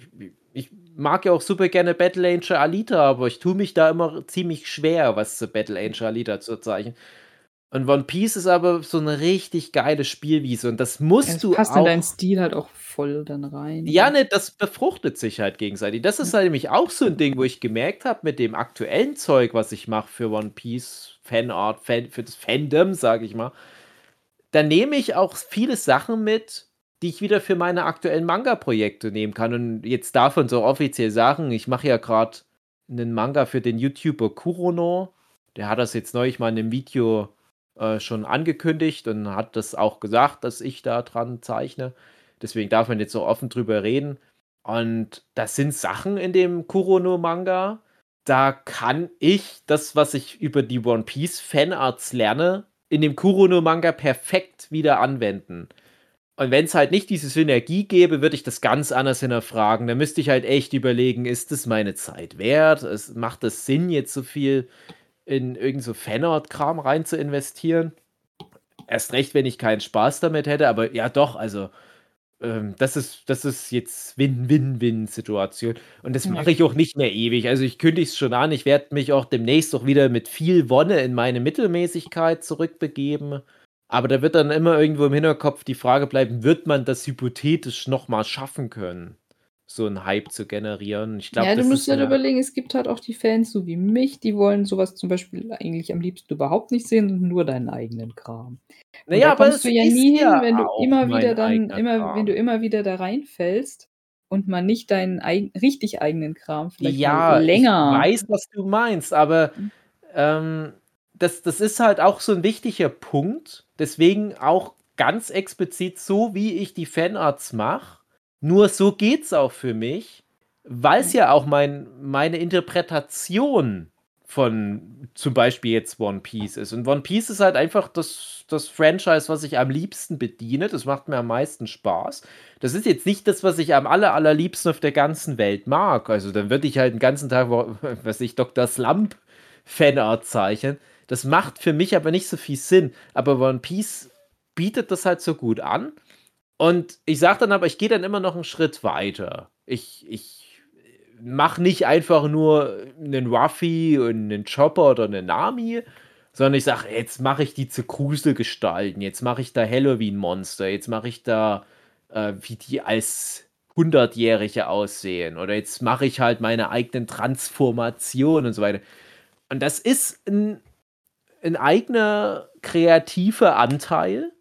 ich mag ja auch super gerne Battle Angel Alita, aber ich tue mich da immer ziemlich schwer, was zu Battle Angel Alita zu zeichnen. Und One Piece ist aber so eine richtig geile Spielwiese und das musst ja, das du passt auch. in deinen Stil halt auch voll dann rein. Ja, ne, das befruchtet sich halt gegenseitig. Das ist ja. halt nämlich auch so ein Ding, wo ich gemerkt habe, mit dem aktuellen Zeug, was ich mache für One Piece, Fanart, Fan, für das Fandom, sage ich mal, da nehme ich auch viele Sachen mit, die ich wieder für meine aktuellen Manga-Projekte nehmen kann. Und jetzt davon so offiziell sagen, ich mache ja gerade einen Manga für den YouTuber Kurono. Der hat das jetzt neulich mal in einem Video äh, schon angekündigt und hat das auch gesagt, dass ich da dran zeichne. Deswegen darf man jetzt so offen drüber reden. Und das sind Sachen in dem Kurono-Manga. Da kann ich das, was ich über die One Piece Fanarts lerne, in dem Kurono-Manga perfekt wieder anwenden. Und wenn es halt nicht diese Synergie gäbe, würde ich das ganz anders hinterfragen. Da müsste ich halt echt überlegen, ist das meine Zeit wert? Es, macht das Sinn, jetzt so viel in irgend so Fanart-Kram rein zu investieren. Erst recht, wenn ich keinen Spaß damit hätte, aber ja doch, also ähm, das ist, das ist jetzt Win-Win-Win-Situation. Und das mache ich auch nicht mehr ewig. Also ich kündige es schon an, ich werde mich auch demnächst auch wieder mit viel Wonne in meine Mittelmäßigkeit zurückbegeben. Aber da wird dann immer irgendwo im Hinterkopf die Frage bleiben, wird man das hypothetisch nochmal schaffen können? So einen Hype zu generieren. Ich glaub, ja, du musst dir halt überlegen, es gibt halt auch die Fans, so wie mich, die wollen sowas zum Beispiel eigentlich am liebsten überhaupt nicht sehen und nur deinen eigenen Kram. Naja, da aber kommst du ja nie hin, wenn du immer wieder dann, immer, Kram. wenn du immer wieder da reinfällst und mal nicht deinen eig richtig eigenen Kram vielleicht ja, länger. Ich weiß, was du meinst, aber mhm. ähm, das, das ist halt auch so ein wichtiger Punkt. Deswegen auch ganz explizit so, wie ich die Fanarts mache nur so geht's auch für mich, weil es ja auch mein, meine Interpretation von zum Beispiel jetzt One Piece ist. Und One Piece ist halt einfach das, das Franchise, was ich am liebsten bediene. Das macht mir am meisten Spaß. Das ist jetzt nicht das, was ich am aller, allerliebsten auf der ganzen Welt mag. Also dann würde ich halt den ganzen Tag, *laughs* was ich, Dr. Slump Fanart zeichnen. Das macht für mich aber nicht so viel Sinn. Aber One Piece bietet das halt so gut an. Und ich sage dann aber, ich gehe dann immer noch einen Schritt weiter. Ich, ich mache nicht einfach nur einen Ruffy und einen Chopper oder einen Nami, sondern ich sage, jetzt mache ich die zu Gruselgestalten, jetzt mache ich da Halloween-Monster, jetzt mache ich da, äh, wie die als Hundertjährige aussehen oder jetzt mache ich halt meine eigenen Transformationen und so weiter. Und das ist ein, ein eigener kreativer Anteil,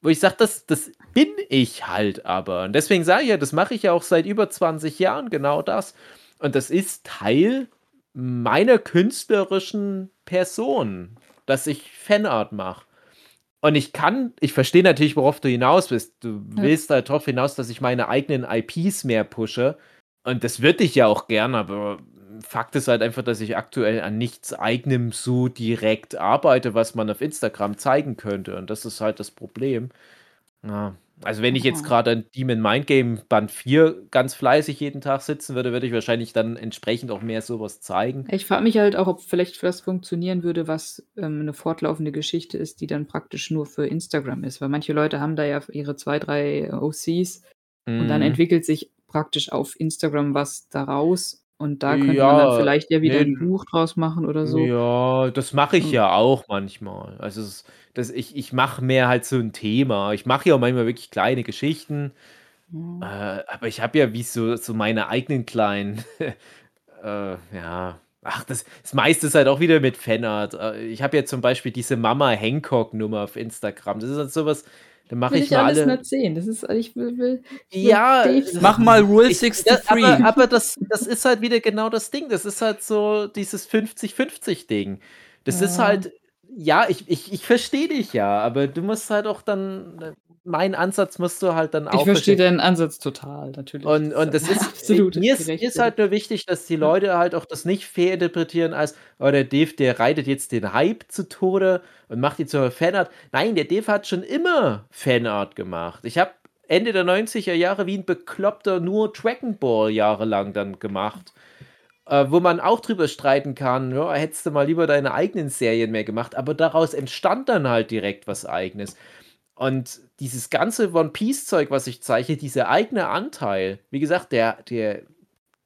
wo ich sage, das, das bin ich halt aber. Und deswegen sage ich ja, das mache ich ja auch seit über 20 Jahren, genau das. Und das ist Teil meiner künstlerischen Person, dass ich Fanart mache. Und ich kann, ich verstehe natürlich, worauf du hinaus bist. Du ja. willst halt darauf hinaus, dass ich meine eigenen IPs mehr pushe. Und das würde ich ja auch gern, aber Fakt ist halt einfach, dass ich aktuell an nichts Eigenem so direkt arbeite, was man auf Instagram zeigen könnte. Und das ist halt das Problem. Ja. Also wenn ich jetzt gerade an Demon Mind Game Band 4 ganz fleißig jeden Tag sitzen würde, würde ich wahrscheinlich dann entsprechend auch mehr sowas zeigen. Ich frage mich halt auch, ob vielleicht das funktionieren würde, was ähm, 'ne fortlaufende Geschichte ist, die dann praktisch nur für Instagram ist. Weil manche Leute haben da ja ihre zwei, drei OCs und dann mhm. entwickelt sich praktisch auf Instagram was daraus und da könnte man dann vielleicht ja wieder ne, 'n Buch draus machen oder so. ja, das mache ich ja auch manchmal. Also, es das ich ich mache mehr halt so ein Thema. Ich mache ja auch manchmal wirklich kleine Geschichten, Mhm. äh, aber ich habe ja wie so so meine eigenen kleinen, *laughs* äh, ja ach, das das meiste ist halt auch wieder mit Fanart. Äh, ich habe ja zum Beispiel diese Mama Hancock Nummer auf Instagram. Das ist halt so was dann mache ich, ich mal alles nicht sehen. Das ist, ich will, will ja, mach mal Rule 63. Ich, aber, aber das, das ist halt wieder genau das Ding. Das ist halt so dieses 50-50-Ding. Das ja. ist halt, ja, ich, ich, ich verstehe dich ja, aber du musst halt auch dann mein Ansatz musst du halt dann auch. Ich verstehe deinen Ansatz total, natürlich. Und, und das ist absolut. Mir ist, ist halt nur wichtig, dass die Leute halt auch das nicht fehlinterpretieren als, oh, der Dave, der reitet jetzt den Hype zu Tode und macht die zur Fanart. Nein, der Dave hat schon immer Fanart gemacht. Ich habe Ende der 90er Jahre wie ein Bekloppter nur Dragon Ball jahrelang dann gemacht. Äh, wo man auch drüber streiten kann, ja, hättest du mal lieber deine eigenen Serien mehr gemacht, aber daraus entstand dann halt direkt was eigenes. Und dieses ganze One Piece-Zeug, was ich zeichne, dieser eigene Anteil, wie gesagt, der, der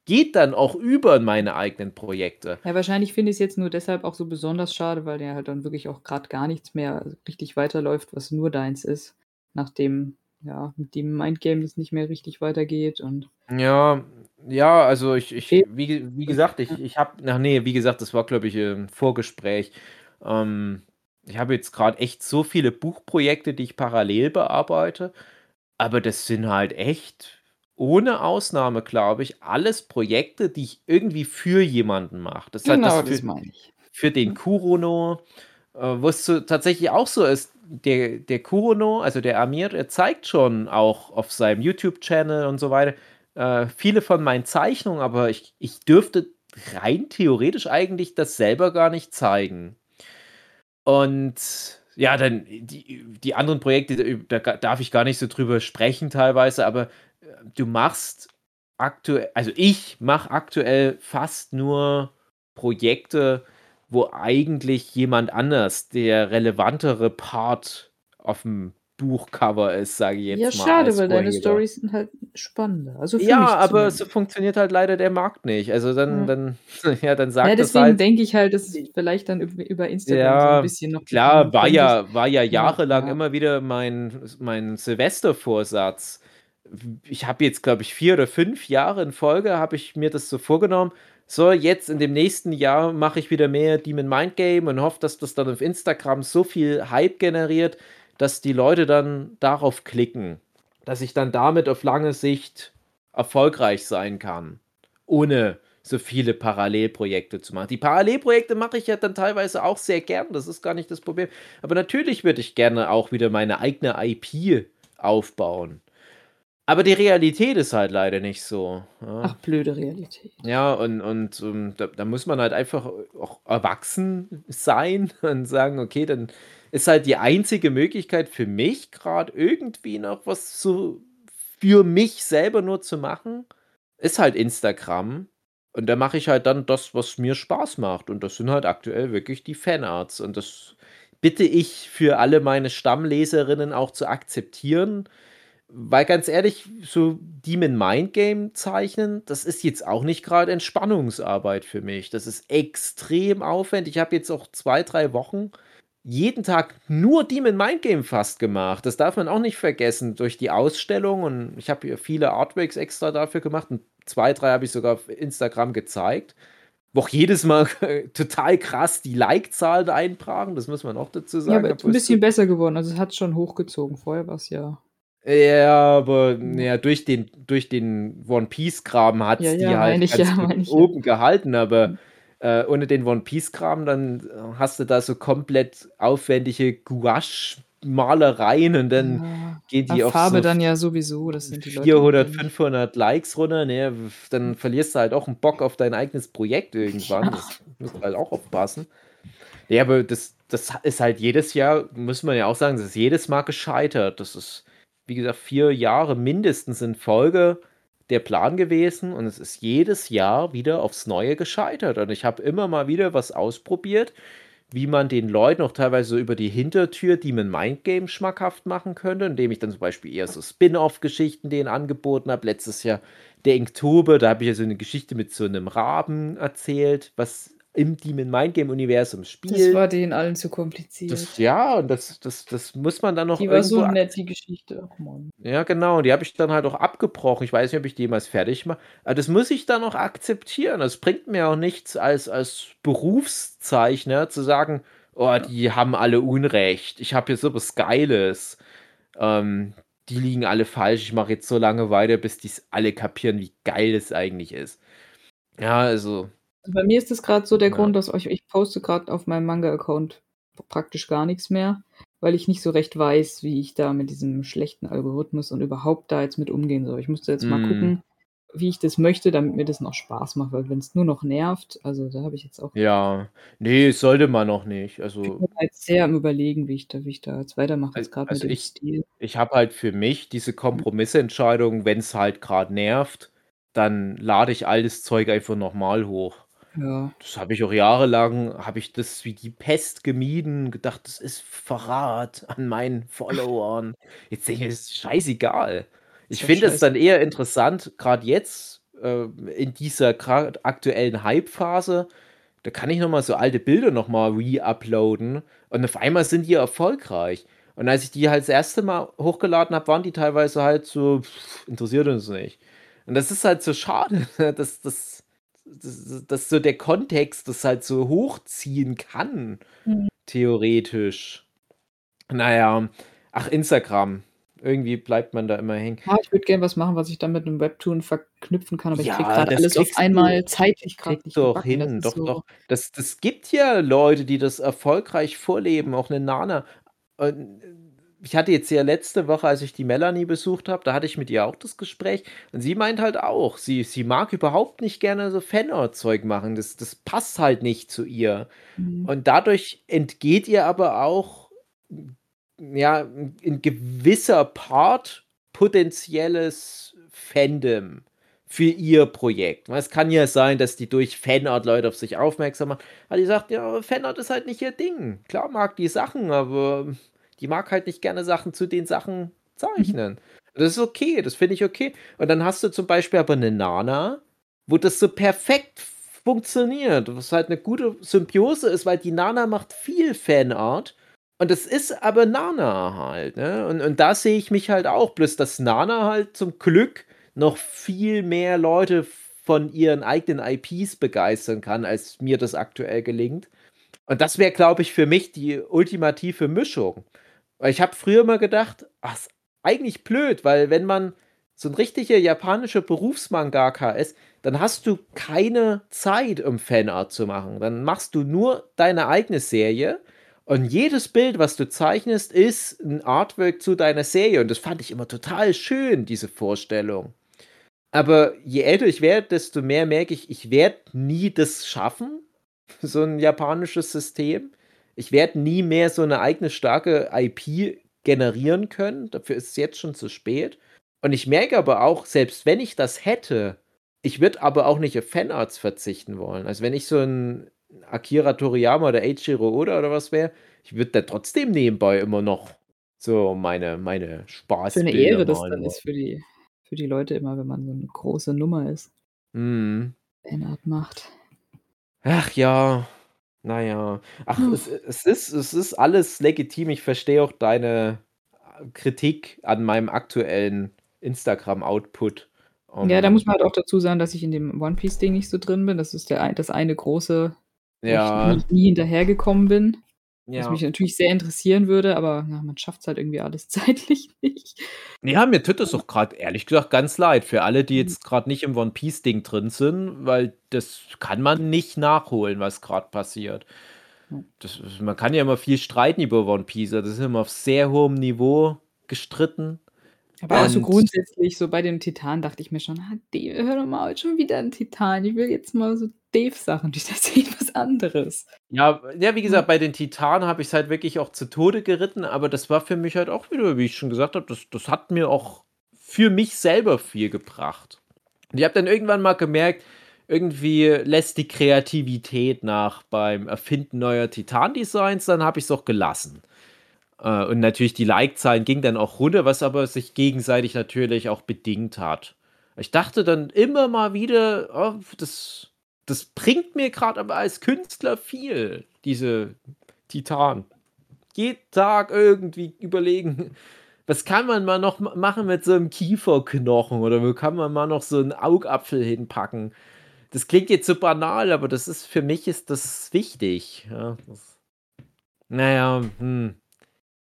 geht dann auch über in meine eigenen Projekte. Ja, wahrscheinlich finde ich es jetzt nur deshalb auch so besonders schade, weil der halt dann wirklich auch gerade gar nichts mehr richtig weiterläuft, was nur deins ist, nachdem ja mit dem Mindgame es nicht mehr richtig weitergeht und ja, ja, also ich, ich wie, wie gesagt, ich, ich habe, ach nee, wie gesagt, das war glaube ich ein Vorgespräch. Ähm, ich habe jetzt gerade echt so viele Buchprojekte, die ich parallel bearbeite, aber das sind halt echt ohne Ausnahme, glaube ich, alles Projekte, die ich irgendwie für jemanden mache. Das ist halt Genau, das das für meine ich. für den Kurono, äh, wo es so tatsächlich auch so ist, der der Kurono, also der Amir, der zeigt schon auch auf seinem YouTube-Channel und so weiter, äh, viele von meinen Zeichnungen, aber ich ich dürfte rein theoretisch eigentlich das selber gar nicht zeigen. Und ja, dann die, die anderen Projekte, da darf ich gar nicht so drüber sprechen teilweise, aber äh, du machst aktuell, also ich mache aktuell fast nur Projekte, wo eigentlich jemand anders der relevantere Part auf dem Buchcover ist, sage ich jetzt Ja, mal schade, weil deine Storys sind halt spannender. Also Ja, aber so funktioniert halt leider der Markt nicht. Also dann Ja. dann *laughs* ja, dann Ja, sagt das deswegen halt denke ich halt, dass es vielleicht dann üb über Instagram so 'n Ja, bisschen noch klar, war ja war ja Ja, jahrelang ja. immer wieder mein mein Silvestervorsatz. Ich habe jetzt, glaube ich, 4 oder 5 Jahre in Folge habe ich mir das so vorgenommen: „So, jetzt in dem nächsten Jahr mache ich wieder mehr Demon Mind Game und hoffe, dass das dann auf Instagram so viel Hype generiert, dass die Leute dann darauf klicken, dass ich dann damit auf lange Sicht erfolgreich sein kann, ohne so viele Parallelprojekte zu machen. Die Parallelprojekte mache ich ja dann teilweise auch sehr gern, das ist gar nicht das Problem. Aber natürlich würde ich gerne auch wieder meine eigene IP aufbauen. Aber die Realität ist halt leider nicht so. Ja. Ach, blöde Realität. Ja, und, und um, ähm, da, da muss man halt einfach auch erwachsen sein *laughs* und sagen, okay, dann ist halt die einzige Möglichkeit für mich gerade irgendwie noch was zu für mich selber nur zu machen, ist halt Instagram. Und da mache ich halt dann das, was mir Spaß macht. Und das sind halt aktuell wirklich die Fanarts. Und das bitte ich für alle meine Stammleserinnen auch zu akzeptieren. Weil ganz ehrlich, so Demon Mind Game zeichnen, das ist jetzt auch nicht gerade Entspannungsarbeit für mich. Das ist extrem aufwendig. Ich habe jetzt auch zwei, drei Wochen jeden Tag nur Demon Mind Game fast gemacht. Das darf man auch nicht vergessen durch die Ausstellung. Und ich habe hier viele Artworks extra dafür gemacht. Und zwei, drei habe ich sogar auf Instagram gezeigt. Wo auch jedes Mal *laughs* total krass die Like-Zahlen eintragen. Das muss man auch dazu sagen. Ja, aber ein bisschen besser geworden. Also es hat schon hochgezogen. Vorher war es ja ja, aber ja, durch den, durch den One Piece-Kram hat es Ja, die ja, halt ich ganz ja, ich oben gehalten, aber äh, ohne den One Piece-Kram, dann hast du da so komplett aufwendige Gouache Malereien und dann Ja. gehen die auf Farbe so dann ja sowieso, das sind die Leute 400, nicht. 500 Likes runter, ne? Dann verlierst du halt auch einen Bock auf dein eigenes Projekt irgendwann. Das musst du halt auch aufpassen. Ja, aber das, das ist halt jedes Jahr, muss man ja auch sagen, das ist jedes Mal gescheitert. Das ist, wie gesagt, vier Jahre mindestens in Folge der Plan gewesen und es ist jedes Jahr wieder aufs Neue gescheitert. Und ich habe immer mal wieder was ausprobiert, wie man den Leuten auch teilweise über die Hintertür Demon Mind Game schmackhaft machen könnte, indem ich dann zum Beispiel eher so Spin-off-Geschichten denen angeboten habe. Letztes Jahr der Inktober, da habe ich ja so eine Geschichte mit so einem Raben erzählt, was im Demon Mind Game Universum Das spielt. war denen allen zu kompliziert. Das, ja, und das, das, das muss man dann noch die war so nett, die Geschichte. Ach ja, genau. Und die habe ich dann halt auch abgebrochen. Ich weiß nicht, ob ich die jemals fertig mache. Aber das muss ich dann auch akzeptieren. Das bringt mir auch nichts als, als Berufszeichner zu sagen, oh, die haben alle Unrecht. Ich habe hier so was Geiles. Ähm, die liegen alle falsch. Ich mache jetzt so lange weiter, bis die alle kapieren, wie geil es eigentlich ist. Ja, also. Bei mir ist das gerade so der Ja. Grund, dass euch, ich poste gerade auf meinem Manga-Account praktisch gar nichts mehr, weil ich nicht so recht weiß, wie ich da mit diesem schlechten Algorithmus und überhaupt da jetzt mit umgehen soll. Ich musste jetzt mal Mm. gucken, wie ich das möchte, damit mir das noch Spaß macht, weil wenn es nur noch nervt, also da habe ich jetzt auch Ja, nee, sollte man noch nicht. ich Also, bin jetzt sehr am überlegen, wie ich da, wie ich da jetzt weitermache, jetzt gerade also mit ich, Stil. ich habe halt für mich diese Kompromissentscheidung, wenn es halt gerade nervt, dann lade ich altes Zeug einfach nochmal hoch. Ja. Das habe ich auch jahrelang, habe ich das wie die Pest gemieden, gedacht, das ist Verrat an meinen Followern. *laughs* Jetzt denke ich, das ist scheißegal. Ich finde es scheiße. dann eher interessant, gerade jetzt, äh, in dieser grad aktuellen Hype-Phase, da kann ich nochmal so alte Bilder nochmal re-uploaden und auf einmal sind die erfolgreich. Und als ich die halt das erste Mal hochgeladen habe, waren die teilweise halt so, pff, interessiert uns nicht. Und das ist halt so schade, *laughs* dass das dass, dass so der Kontext das halt so hochziehen kann, Mhm. theoretisch. Naja, ach, Instagram. Irgendwie bleibt man da immer hängen. Ah, ich würde gerne was machen, was ich dann mit einem Webtoon verknüpfen kann, aber ich Ja, kriege gerade alles auf kriegst du- einmal zeitlich gerade nicht doch gebacken. Das hin, doch, so, doch. Das, das gibt ja Leute, die das erfolgreich vorleben, auch eine Nana. Und ich hatte jetzt ja letzte Woche, als ich die Melanie besucht habe, da hatte ich mit ihr auch das Gespräch und sie meint halt auch, sie, sie mag überhaupt nicht gerne so Fanart-Zeug machen. Das, das passt halt nicht zu ihr. Mhm. Und dadurch entgeht ihr aber auch, ja, in gewisser Part potenzielles Fandom für ihr Projekt. Es kann ja sein, dass die durch Fanart Leute auf sich aufmerksam machen. Aber die sagt, ja, Fanart ist halt nicht ihr Ding. Klar mag die Sachen, aber die mag halt nicht gerne Sachen zu den Sachen zeichnen. Das ist okay, das finde ich okay. Und dann hast du zum Beispiel aber eine Nana, wo das so perfekt funktioniert, was halt eine gute Symbiose ist, weil die Nana macht viel Fanart und es ist aber Nana halt, ne? Und, und da sehe ich mich halt auch, bloß dass Nana halt zum Glück noch viel mehr Leute von ihren eigenen IPs begeistern kann, als mir das aktuell gelingt. Und das wäre, glaube ich, für mich die ultimative Mischung. Weil ich habe früher mal gedacht, ach, ist eigentlich blöd, weil wenn man so ein richtiger japanischer Berufsmangaka ist, dann hast du keine Zeit, um Fanart zu machen. Dann machst du nur deine eigene Serie und jedes Bild, was du zeichnest, ist ein Artwork zu deiner Serie. Und das fand ich immer total schön, diese Vorstellung. Aber je älter ich werde, desto mehr merke ich, ich werde nie das schaffen, *laughs* so ein japanisches System. Ich werde nie mehr so eine eigene starke IP generieren können. Dafür ist es jetzt schon zu spät. Und ich merke aber auch, selbst wenn ich das hätte, ich würde aber auch nicht auf Fanarts verzichten wollen. Also wenn ich so ein Akira Toriyama oder Eiichiro Oda oder was wäre, ich würde da trotzdem nebenbei immer noch so meine, meine Spaß. Für eine Ehre das dann ist für die, für die Leute immer, wenn man so eine große Nummer ist, Mm. Fanart macht. Ach ja, naja. Ach, Hm. es, es, ist, es ist alles legitim. Ich verstehe auch deine Kritik an meinem aktuellen Instagram-Output. Ja, da Um, muss man halt auch dazu sagen, dass ich in dem One Piece-Ding nicht so drin bin. Das ist der, ein- das eine große, wo ja, ich nie, nie hinterhergekommen bin. Was ja. mich natürlich sehr interessieren würde, aber ja, man schafft es halt irgendwie alles *laughs* zeitlich nicht. Ja, mir tut das auch gerade ehrlich gesagt ganz leid für alle, die Mhm. jetzt gerade nicht im One Piece Ding drin sind, weil das kann man nicht nachholen, was gerade passiert. das, man kann ja immer viel streiten über One Piece. Das ist immer auf sehr hohem Niveau gestritten. Aber auch so grundsätzlich, so bei dem Titan dachte ich mir schon, ah, Dave, hör doch mal, schon wieder ein Titan. Ich will jetzt mal so Dave-Sachen. Das *laughs* ist was anderes. Ja, ja, wie gesagt, bei den Titanen habe ich es halt wirklich auch zu Tode geritten, aber das war für mich halt auch wieder, wie ich schon gesagt habe, das, das hat mir auch für mich selber viel gebracht. Und ich habe dann irgendwann mal gemerkt, irgendwie lässt die Kreativität nach beim Erfinden neuer Titan-Designs, dann habe ich es auch gelassen. Äh, und natürlich die Like-Zahlen gingen dann auch runter, was aber sich gegenseitig natürlich auch bedingt hat. Ich dachte dann immer mal wieder, oh, das, das bringt mir gerade aber als Künstler viel, diese Titan. Jeden Tag irgendwie überlegen, was kann man mal noch machen mit so einem Kieferknochen oder wo kann man mal noch so einen Augapfel hinpacken? Das klingt jetzt so banal, aber das ist für mich ist das wichtig. Ja, das, naja, hm.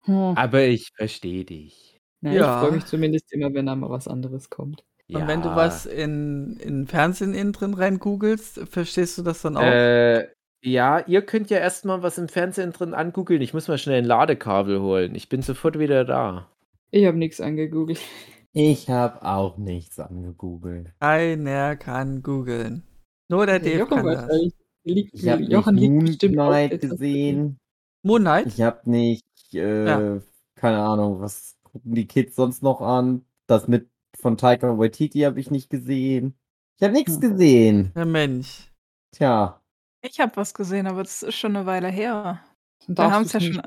Hm. Aber ich verstehe dich. Na, ja. Ich freue mich zumindest immer, wenn da mal was anderes kommt. Und wenn du was in, in Fernsehen innen drin rein googelst, verstehst du das dann auch? Äh, ja, ihr könnt ja erstmal was im Fernsehen drin angoogeln. Ich muss mal schnell ein Ladekabel holen. Ich bin sofort wieder da. Ich habe nichts angegoogelt. Ich habe auch nichts angegoogelt. Keiner kann googeln. Nur der Dave Jochen kann das. Liegt, ich habe Jochen nicht Moonlight gesehen. Moonlight? Ich habe nicht, äh, ja. keine Ahnung, was gucken die Kids sonst noch an? Das mit von Taika Waititi habe ich nicht gesehen. Ich habe nichts hm. gesehen. Der Mensch. Tja. Ich habe was gesehen, aber das ist schon eine Weile her. Wir haben es ja schon.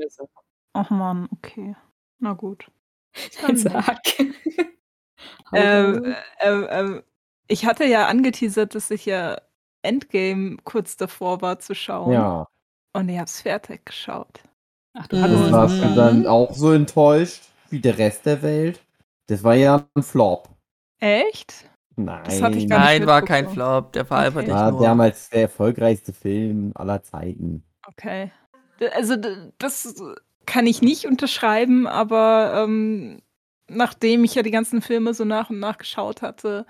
Ach man, okay. Na gut. *laughs* Sag. *laughs* ähm, äh, äh, ich hatte ja angeteasert, dass ich ja Endgame kurz davor war zu schauen. Ja. Und ich hab's fertig geschaut. Ach, du hattest mhm. Warst du dann auch so enttäuscht wie der Rest der Welt? Das war ja ein Flop. Echt? Nein. Nein, war kein Flop. Der war okay. einfach war damals der erfolgreichste Film aller Zeiten. Okay. Also das kann ich nicht unterschreiben, aber ähm, nachdem ich ja die ganzen Filme so nach und nach geschaut hatte,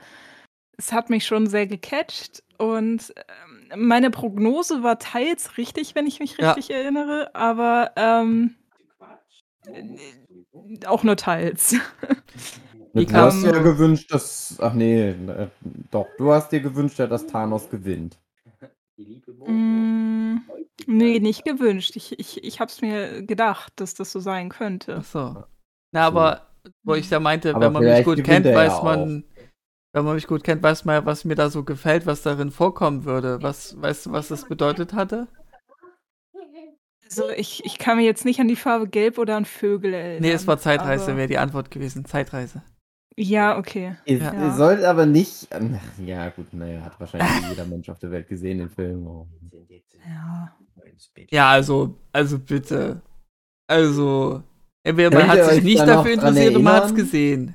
es hat mich schon sehr gecatcht und ähm, meine Prognose war teils richtig, wenn ich mich richtig ja. erinnere, aber ähm, äh, auch nur teils. du hast dir gewünscht, dass. Ach nee, äh, doch, du hast dir gewünscht, dass Thanos gewinnt. Mm, nee, nicht gewünscht. Ich, ich, ich hab's mir gedacht, dass das so sein könnte. Ach so. Na, aber wo ich da meinte, aber wenn man mich gut kennt, weiß ja man, wenn man mich gut kennt, weiß man ja, was mir da so gefällt, was darin vorkommen würde. Was, weißt du, was das bedeutet hatte? Also ich, ich kann mir jetzt nicht an die Farbe Gelb oder an Vögel erinnern. Nee, es war Zeitreise, wäre die Antwort gewesen. Zeitreise. Ja, okay. Ihr, ja. ihr sollt aber nicht. Ja, gut, naja, hat wahrscheinlich jeder Mensch auf der Welt gesehen, den Film. Oh. Ja. Ja, also, also bitte. Also, entweder man hat sich nicht dafür interessiert und man hat es gesehen.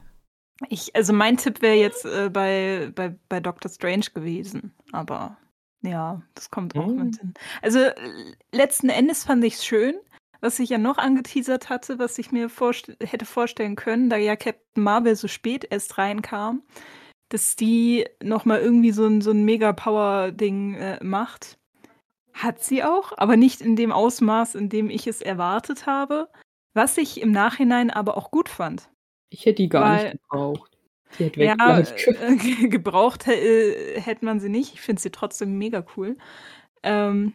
Ich, also mein Tipp wäre jetzt äh, bei, bei, bei Doctor Strange gewesen, aber ja, das kommt auch mhm. mit hin. Also letzten Endes fand ich es schön, was ich ja noch angeteasert hatte, was ich mir vorst hätte vorstellen können, da ja Captain Marvel so spät erst reinkam, dass die nochmal irgendwie so ein, so ein Mega-Power-Ding äh, macht. Hat sie auch, aber nicht in dem Ausmaß, in dem ich es erwartet habe. Was ich im Nachhinein aber auch gut fand. Ich hätte die gar Weil, nicht gebraucht. Die hätte ja, äh, *laughs* gebraucht äh, hätte man sie nicht. Ich finde sie trotzdem mega cool. Ähm,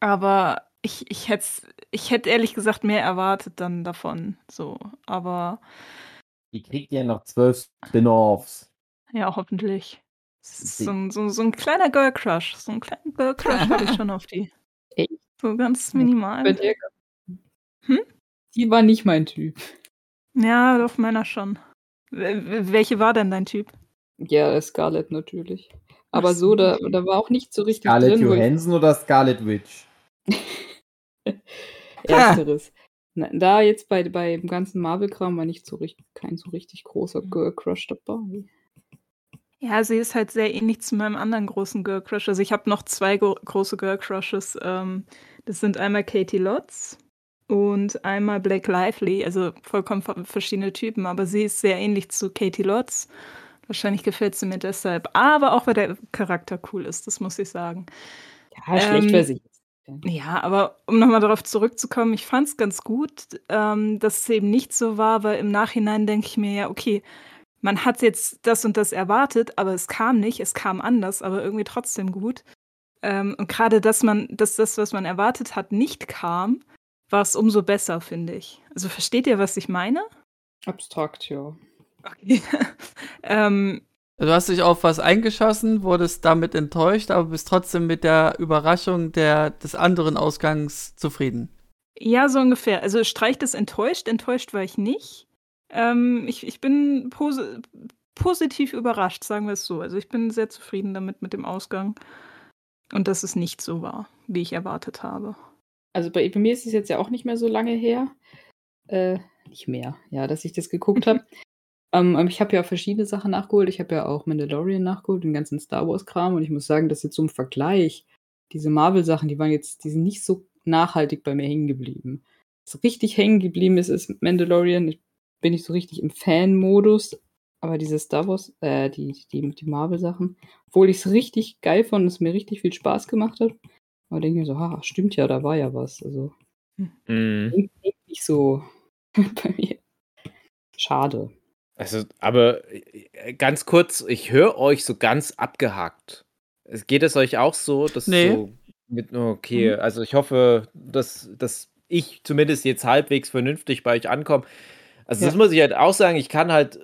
aber ich, ich hätte ich hätt ehrlich gesagt mehr erwartet dann davon. So, aber. Die kriegt ja noch zwölf Spin-offs. Ja, hoffentlich. So ein, so, so ein kleiner Girl Crush. So ein kleiner Girl Crush habe ich schon auf die. *laughs* Echt? So ganz minimal. Hm? Die war nicht mein Typ. Ja, auf meiner schon. Welche war denn dein Typ? Ja, Scarlett natürlich. Aber so, da, da war auch nicht so richtig Scarlett drin. Johansson oder Scarlett Witch? *laughs* Ersteres. Na, da jetzt bei, bei dem ganzen Marvel-Kram war nicht so richtig, kein so richtig großer Girl-Crush dabei. Ja, sie ist halt sehr ähnlich zu meinem anderen großen Girl-Crush. Also ich habe noch zwei große Girl-Crushes. Ähm, das sind einmal Katie Lotz und einmal Blake Lively, also vollkommen verschiedene Typen, aber sie ist sehr ähnlich zu Katie Lotz. Wahrscheinlich gefällt sie mir deshalb, aber auch weil der Charakter cool ist, das muss ich sagen. Ja, schlecht ähm, wäre sie Ja, aber um nochmal darauf zurückzukommen, ich fand es ganz gut, ähm, dass es eben nicht so war, weil im Nachhinein denke ich mir ja, okay, man hat jetzt das und das erwartet, aber es kam nicht, es kam anders, aber irgendwie trotzdem gut. Ähm, und gerade, dass man, dass das, was man erwartet hat, nicht kam, war es umso besser, finde ich. Also versteht ihr, was ich meine? Abstrakt, ja. Okay. *laughs* ähm, Du hast dich auf was eingeschossen, wurdest damit enttäuscht, aber bist trotzdem mit der Überraschung der, des anderen Ausgangs zufrieden. Ja, so ungefähr. Also streicht es enttäuscht. Enttäuscht war ich nicht. Ähm, ich, ich bin pos positiv überrascht, sagen wir es so. Also ich bin sehr zufrieden damit mit dem Ausgang. Und dass es nicht so war, wie ich erwartet habe. Also bei, bei mir ist es jetzt ja auch nicht mehr so lange her. Äh, nicht mehr, ja, dass ich das geguckt habe. *laughs* Ähm, ich habe ja verschiedene Sachen nachgeholt. Ich habe ja auch Mandalorian nachgeholt, den ganzen Star Wars-Kram. Und ich muss sagen, dass jetzt zum Vergleich, diese Marvel-Sachen, die waren jetzt, die sind nicht so nachhaltig bei mir hängen geblieben. Was richtig hängen geblieben ist, ist Mandalorian. Ich bin nicht so richtig im Fan-Modus. Aber diese Star Wars, äh, die, die, die Marvel-Sachen, obwohl ich es richtig geil fand, es mir richtig viel Spaß gemacht hat. Aber denke ich mir so, ha, stimmt ja, da war ja was. Also, mhm. nicht so *laughs* bei mir. Schade. Also, aber äh, ganz kurz, ich höre euch so ganz abgehakt. Geht es euch auch so, dass nee. so mit, okay, mhm. also ich hoffe, dass, dass ich zumindest jetzt halbwegs vernünftig bei euch ankomme. Also, ja. das muss ich halt auch sagen, ich kann halt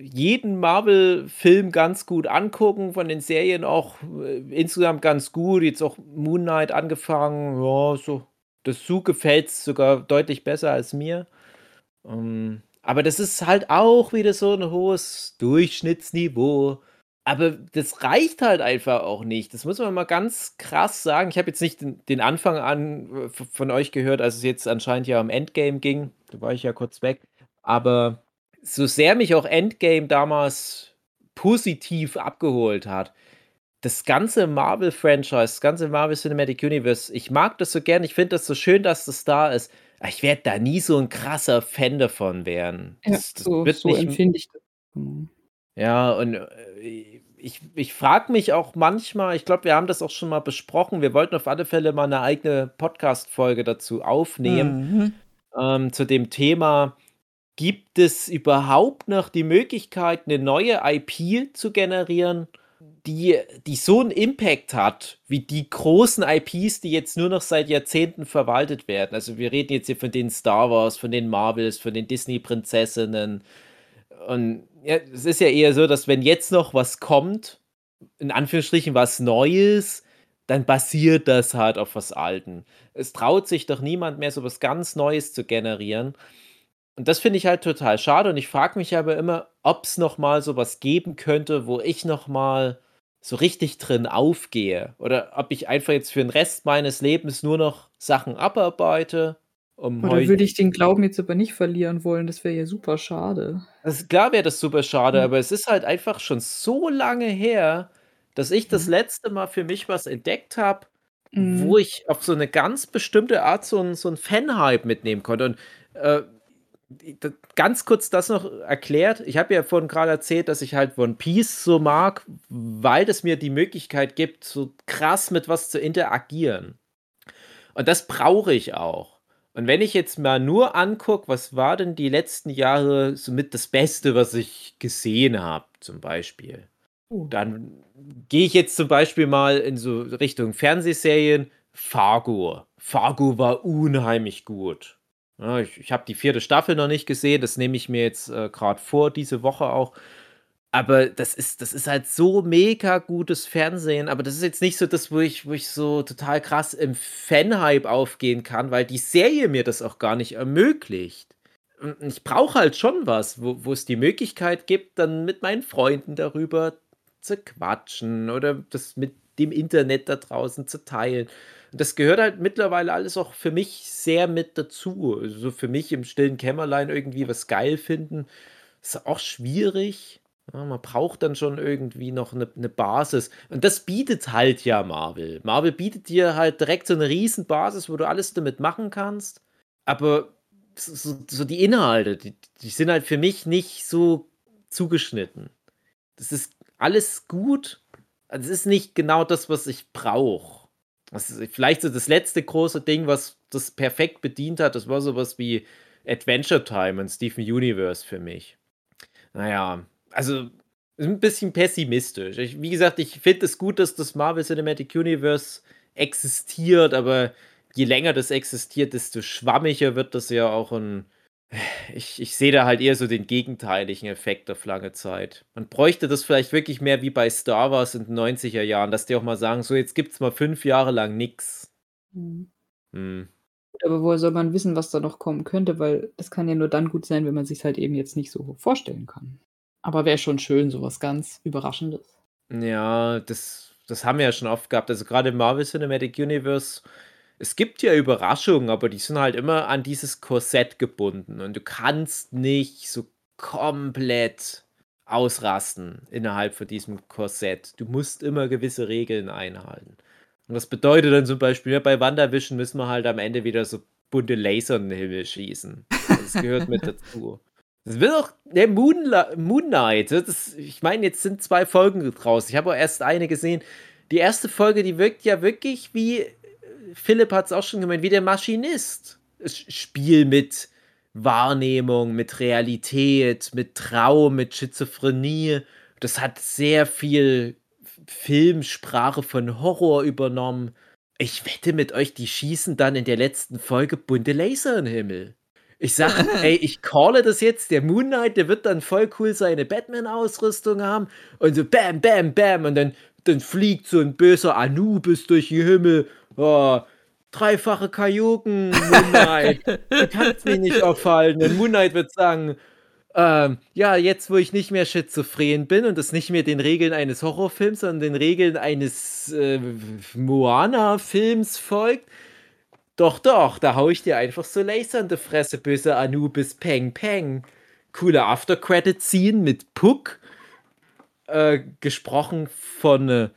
jeden Marvel-Film ganz gut angucken, von den Serien auch äh, insgesamt ganz gut. Jetzt auch Moon Knight angefangen, ja, so. Das Su gefällt sogar deutlich besser als mir. Ähm, aber das ist halt auch wieder so ein hohes Durchschnittsniveau. Aber das reicht halt einfach auch nicht. Das muss man mal ganz krass sagen. Ich habe jetzt nicht den, den, Anfang an äh, von euch gehört, als es jetzt anscheinend ja um Endgame ging. Da war ich ja kurz weg. Aber so sehr mich auch Endgame damals positiv abgeholt hat, das ganze Marvel-Franchise, das ganze Marvel Cinematic Universe, ich mag das so gern. Ich finde das so schön, dass das da ist. Ich werde da nie so ein krasser Fan davon werden. Das, ja, so, das so empfinde ich das. Ja, und äh, ich, ich frage mich auch manchmal, ich glaube, wir haben das auch schon mal besprochen, wir wollten auf alle Fälle mal eine eigene Podcast-Folge dazu aufnehmen, mhm. ähm, zu dem Thema, gibt es überhaupt noch die Möglichkeit, eine neue IP zu generieren? die, die so einen Impact hat, wie die großen IPs, die jetzt nur noch seit Jahrzehnten verwaltet werden. Also wir reden jetzt hier von den Star Wars, von den Marvels, von den Disney-Prinzessinnen. Und ja, es ist ja eher so, dass wenn jetzt noch was kommt, in Anführungsstrichen was Neues, dann basiert das halt auf was Alten. Es traut sich doch niemand mehr, so was ganz Neues zu generieren. Und das finde ich halt total schade. Und ich frage mich aber immer, ob es noch mal so was geben könnte, wo ich noch mal so richtig drin aufgehe. Oder ob ich einfach jetzt für den Rest meines Lebens nur noch Sachen abarbeite. Um Oder würde ich den Glauben jetzt aber nicht verlieren wollen? Das wäre ja super schade. Also klar wäre das super schade, mhm. aber es ist halt einfach schon so lange her, dass ich das mhm. letzte Mal für mich was entdeckt habe, mhm. wo ich auf so eine ganz bestimmte Art so ein, so ein Fan-Hype mitnehmen konnte. Und äh, ganz kurz das noch erklärt. Ich habe ja vorhin gerade erzählt, dass ich halt One Piece so mag, weil es mir die Möglichkeit gibt, so krass mit was zu interagieren. Und das brauche ich auch. Und wenn ich jetzt mal nur angucke, was war denn die letzten Jahre somit das Beste, was ich gesehen habe, zum Beispiel, oh. dann gehe ich jetzt zum Beispiel mal in so Richtung Fernsehserien. Fargo. Fargo war unheimlich gut. Ja, ich ich habe die vierte Staffel noch nicht gesehen, das nehme ich mir jetzt äh, gerade vor, diese Woche auch. Aber das ist, das ist halt so mega gutes Fernsehen. Aber das ist jetzt nicht so das, wo ich, wo ich so total krass im Fanhype aufgehen kann, weil die Serie mir das auch gar nicht ermöglicht. Ich brauche halt schon was, wo es die Möglichkeit gibt, dann mit meinen Freunden darüber zu quatschen oder das mit dem Internet da draußen zu teilen das gehört halt mittlerweile alles auch für mich sehr mit dazu. Also für mich im stillen Kämmerlein irgendwie was geil finden, ist auch schwierig. Ja, man braucht dann schon irgendwie noch eine, eine, Basis. Und das bietet halt ja Marvel. Marvel bietet dir halt direkt so eine riesen Basis, wo du alles damit machen kannst. Aber so, so die Inhalte, die, die sind halt für mich nicht so zugeschnitten. Das ist alles gut. Also es ist nicht genau das, was ich brauche. Das vielleicht so das letzte große Ding, was das perfekt bedient hat, das war sowas wie Adventure Time und Steven Universe für mich. Naja, also ein bisschen pessimistisch. Ich, wie gesagt, ich finde es gut, dass das Marvel Cinematic Universe existiert, aber je länger das existiert, desto schwammiger wird das ja auch ein. Ich, ich sehe da halt eher so den gegenteiligen Effekt auf lange Zeit. Man bräuchte das vielleicht wirklich mehr wie bei Star Wars in den 90er Jahren, dass die auch mal sagen, so jetzt gibt es mal fünf Jahre lang nichts. Hm. Hm. Aber woher soll man wissen, was da noch kommen könnte? Weil das kann ja nur dann gut sein, wenn man sich halt eben jetzt nicht so vorstellen kann. Aber wäre schon schön, sowas ganz Überraschendes. Ja, das, das haben wir ja schon oft gehabt. Also gerade im Marvel Cinematic Universe, es gibt ja Überraschungen, aber die sind halt immer an dieses Korsett gebunden. Und du kannst nicht so komplett ausrasten innerhalb von diesem Korsett. Du musst immer gewisse Regeln einhalten. Und das bedeutet dann zum Beispiel, ja, bei WandaVision müssen wir halt am Ende wieder so bunte Laser in den Himmel schießen. Das gehört mit dazu. Das wird auch der Moonla Moon Knight. Das, ich meine, jetzt sind zwei Folgen draus. Ich habe auch erst eine gesehen. Die erste Folge, die wirkt ja wirklich wie, Philipp hat es auch schon gemeint, wie der Maschinist. Spiel mit Wahrnehmung, mit Realität, mit Traum, mit Schizophrenie. Das hat sehr viel Filmsprache von Horror übernommen. Ich wette mit euch, die schießen dann in der letzten Folge bunte Laser in den Himmel. Ich sag, *laughs* ey, ich calle das jetzt, der Moon Knight, der wird dann voll cool seine Batman-Ausrüstung haben und so bam, bam, bam und dann, dann fliegt so ein böser Anubis durch die Himmel. Oh, dreifache Kajuken, Moon Knight. *laughs* du kannst mich nicht auffallen. Und Moon Knight wird sagen, ähm, ja, jetzt wo ich nicht mehr schizophren bin und es nicht mehr den Regeln eines Horrorfilms, sondern den Regeln eines äh, Moana-Films folgt, doch, doch, da hau ich dir einfach so Laser in die Fresse, böse Anubis, peng, peng. Coole After-Credit-Scene mit Puck, äh, gesprochen von äh,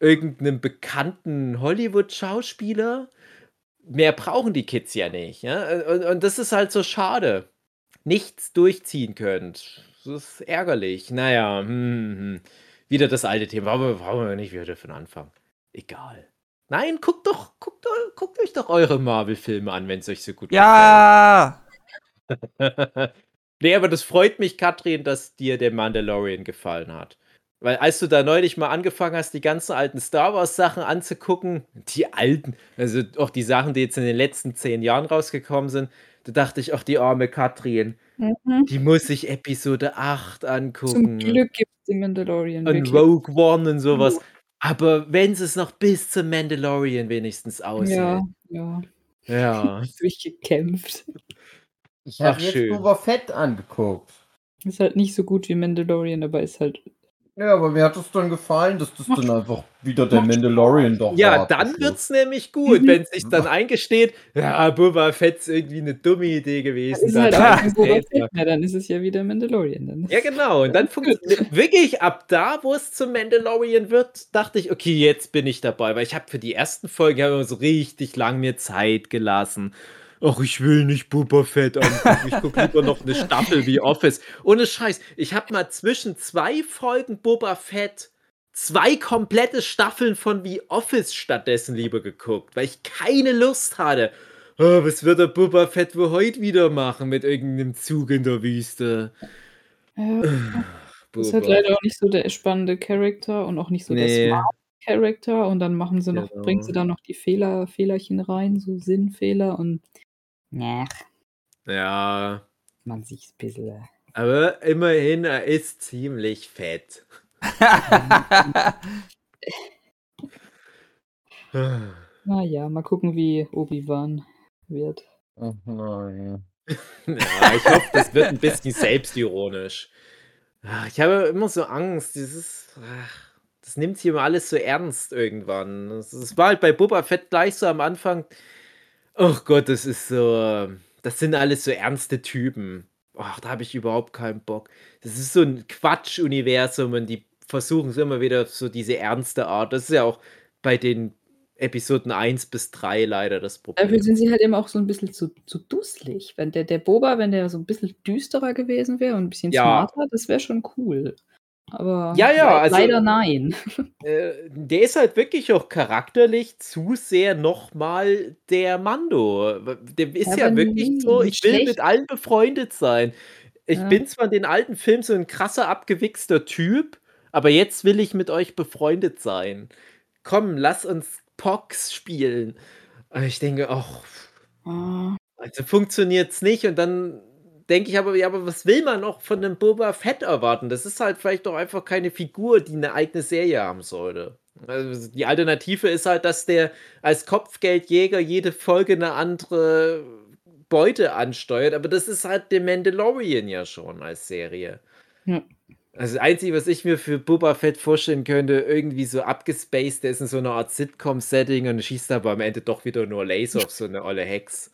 irgendeinem bekannten Hollywood-Schauspieler. Mehr brauchen die Kids ja nicht, ja. Und, und das ist halt so schade nichts durchziehen könnt. Das ist ärgerlich. Naja, hm, hm. hm. wieder das alte Thema. Aber brauchen wir nicht wieder von Anfang. Egal. Nein, guckt doch, guckt, guckt euch doch eure Marvel-Filme an, wenn es euch so gut ja! gefällt. Ja! *laughs* nee, aber das freut mich, Katrin, dass dir der Mandalorian gefallen hat. Weil als du da neulich mal angefangen hast, die ganzen alten Star Wars Sachen anzugucken, die alten, also auch die Sachen, die jetzt in den letzten zehn Jahren rausgekommen sind, da dachte ich, auch die arme Katrin, mhm. die muss sich Episode 8 angucken. Zum Glück gibt es die Mandalorian. Und wirklich. Rogue One und sowas. Aber wenn sie es noch bis zum Mandalorian wenigstens aussehen. Ja, ja. Ja. *laughs* Durchgekämpft. Ich habe jetzt schön. Boba Fett angeguckt. Ist halt nicht so gut wie Mandalorian, aber ist halt ja, aber mir hat es dann gefallen, dass das dann einfach wieder der Mandalorian doch Ja, war, dann wird's nämlich gut, mhm. wenn es sich dann eingesteht, ja, Boba Fett ist irgendwie eine dumme Idee gewesen. Ist halt dann, Boba Fett, ja, dann ist es ja wieder Mandalorian. Dann. Ja, genau. Und dann *laughs* funktioniert wirklich ab da, wo es zum Mandalorian wird, dachte ich, okay, jetzt bin ich dabei, weil ich habe für die ersten Folgen immer so richtig lang mir Zeit gelassen ach, ich will nicht Boba Fett angucken, ich gucke lieber noch eine Staffel wie Office. Ohne Scheiß, ich habe mal zwischen zwei Folgen Boba Fett zwei komplette Staffeln von wie Office stattdessen lieber geguckt, weil ich keine Lust hatte. Oh, was wird der Boba Fett wohl heute wieder machen mit irgendeinem Zug in der Wüste? Ja, das ist halt leider auch nicht so der spannende Charakter und auch nicht so nee. der smart Charakter und dann machen sie noch, genau. bringen sie da noch die Fehler, Fehlerchen rein, so Sinnfehler und ja. Ja. Man sieht ein bisschen. Aber immerhin, er ist ziemlich fett. *laughs* naja, mal gucken, wie Obi-Wan wird. Oh *laughs* ja, ich hoffe, das wird ein bisschen selbstironisch. Ich habe immer so Angst, dieses. Das nimmt sich immer alles so ernst irgendwann. Das war halt bei Boba Fett gleich so am Anfang Ach Gott, das ist so. Das sind alles so ernste Typen. Ach, da habe ich überhaupt keinen Bock. Das ist so ein Quatsch-Universum und die versuchen es immer wieder so diese ernste Art. Das ist ja auch bei den Episoden 1 bis 3 leider das Problem. Dafür sind sie halt immer auch so ein bisschen zu, zu dusselig. Wenn der, der Boba, wenn der so ein bisschen düsterer gewesen wäre und ein bisschen ja. smarter, das wäre schon cool. Aber ja, ja, also, leider nein. *laughs* Äh, der ist halt wirklich auch charakterlich zu sehr nochmal der Mando. Der ist ja, ja wirklich so, ich will schlecht. mit allen befreundet sein. Ich ja. bin zwar in den alten Filmen so ein krasser, abgewichster Typ, aber jetzt will ich mit euch befreundet sein. Komm, lass uns Pox spielen. ich denke, ach, oh. also funktioniert's nicht und dann denke ich aber, ja, aber was will man noch von einem Boba Fett erwarten? Das ist halt vielleicht doch einfach keine Figur, die eine eigene Serie haben sollte. Also die Alternative ist halt, dass der als Kopfgeldjäger jede Folge eine andere Beute ansteuert, aber das ist halt der Mandalorian ja schon als Serie. Ja. Also das Einzige, was ich mir für Boba Fett vorstellen könnte, irgendwie so abgespaced, der ist in so einer Art Sitcom-Setting und schießt aber am Ende doch wieder nur Laser auf so eine olle Hex.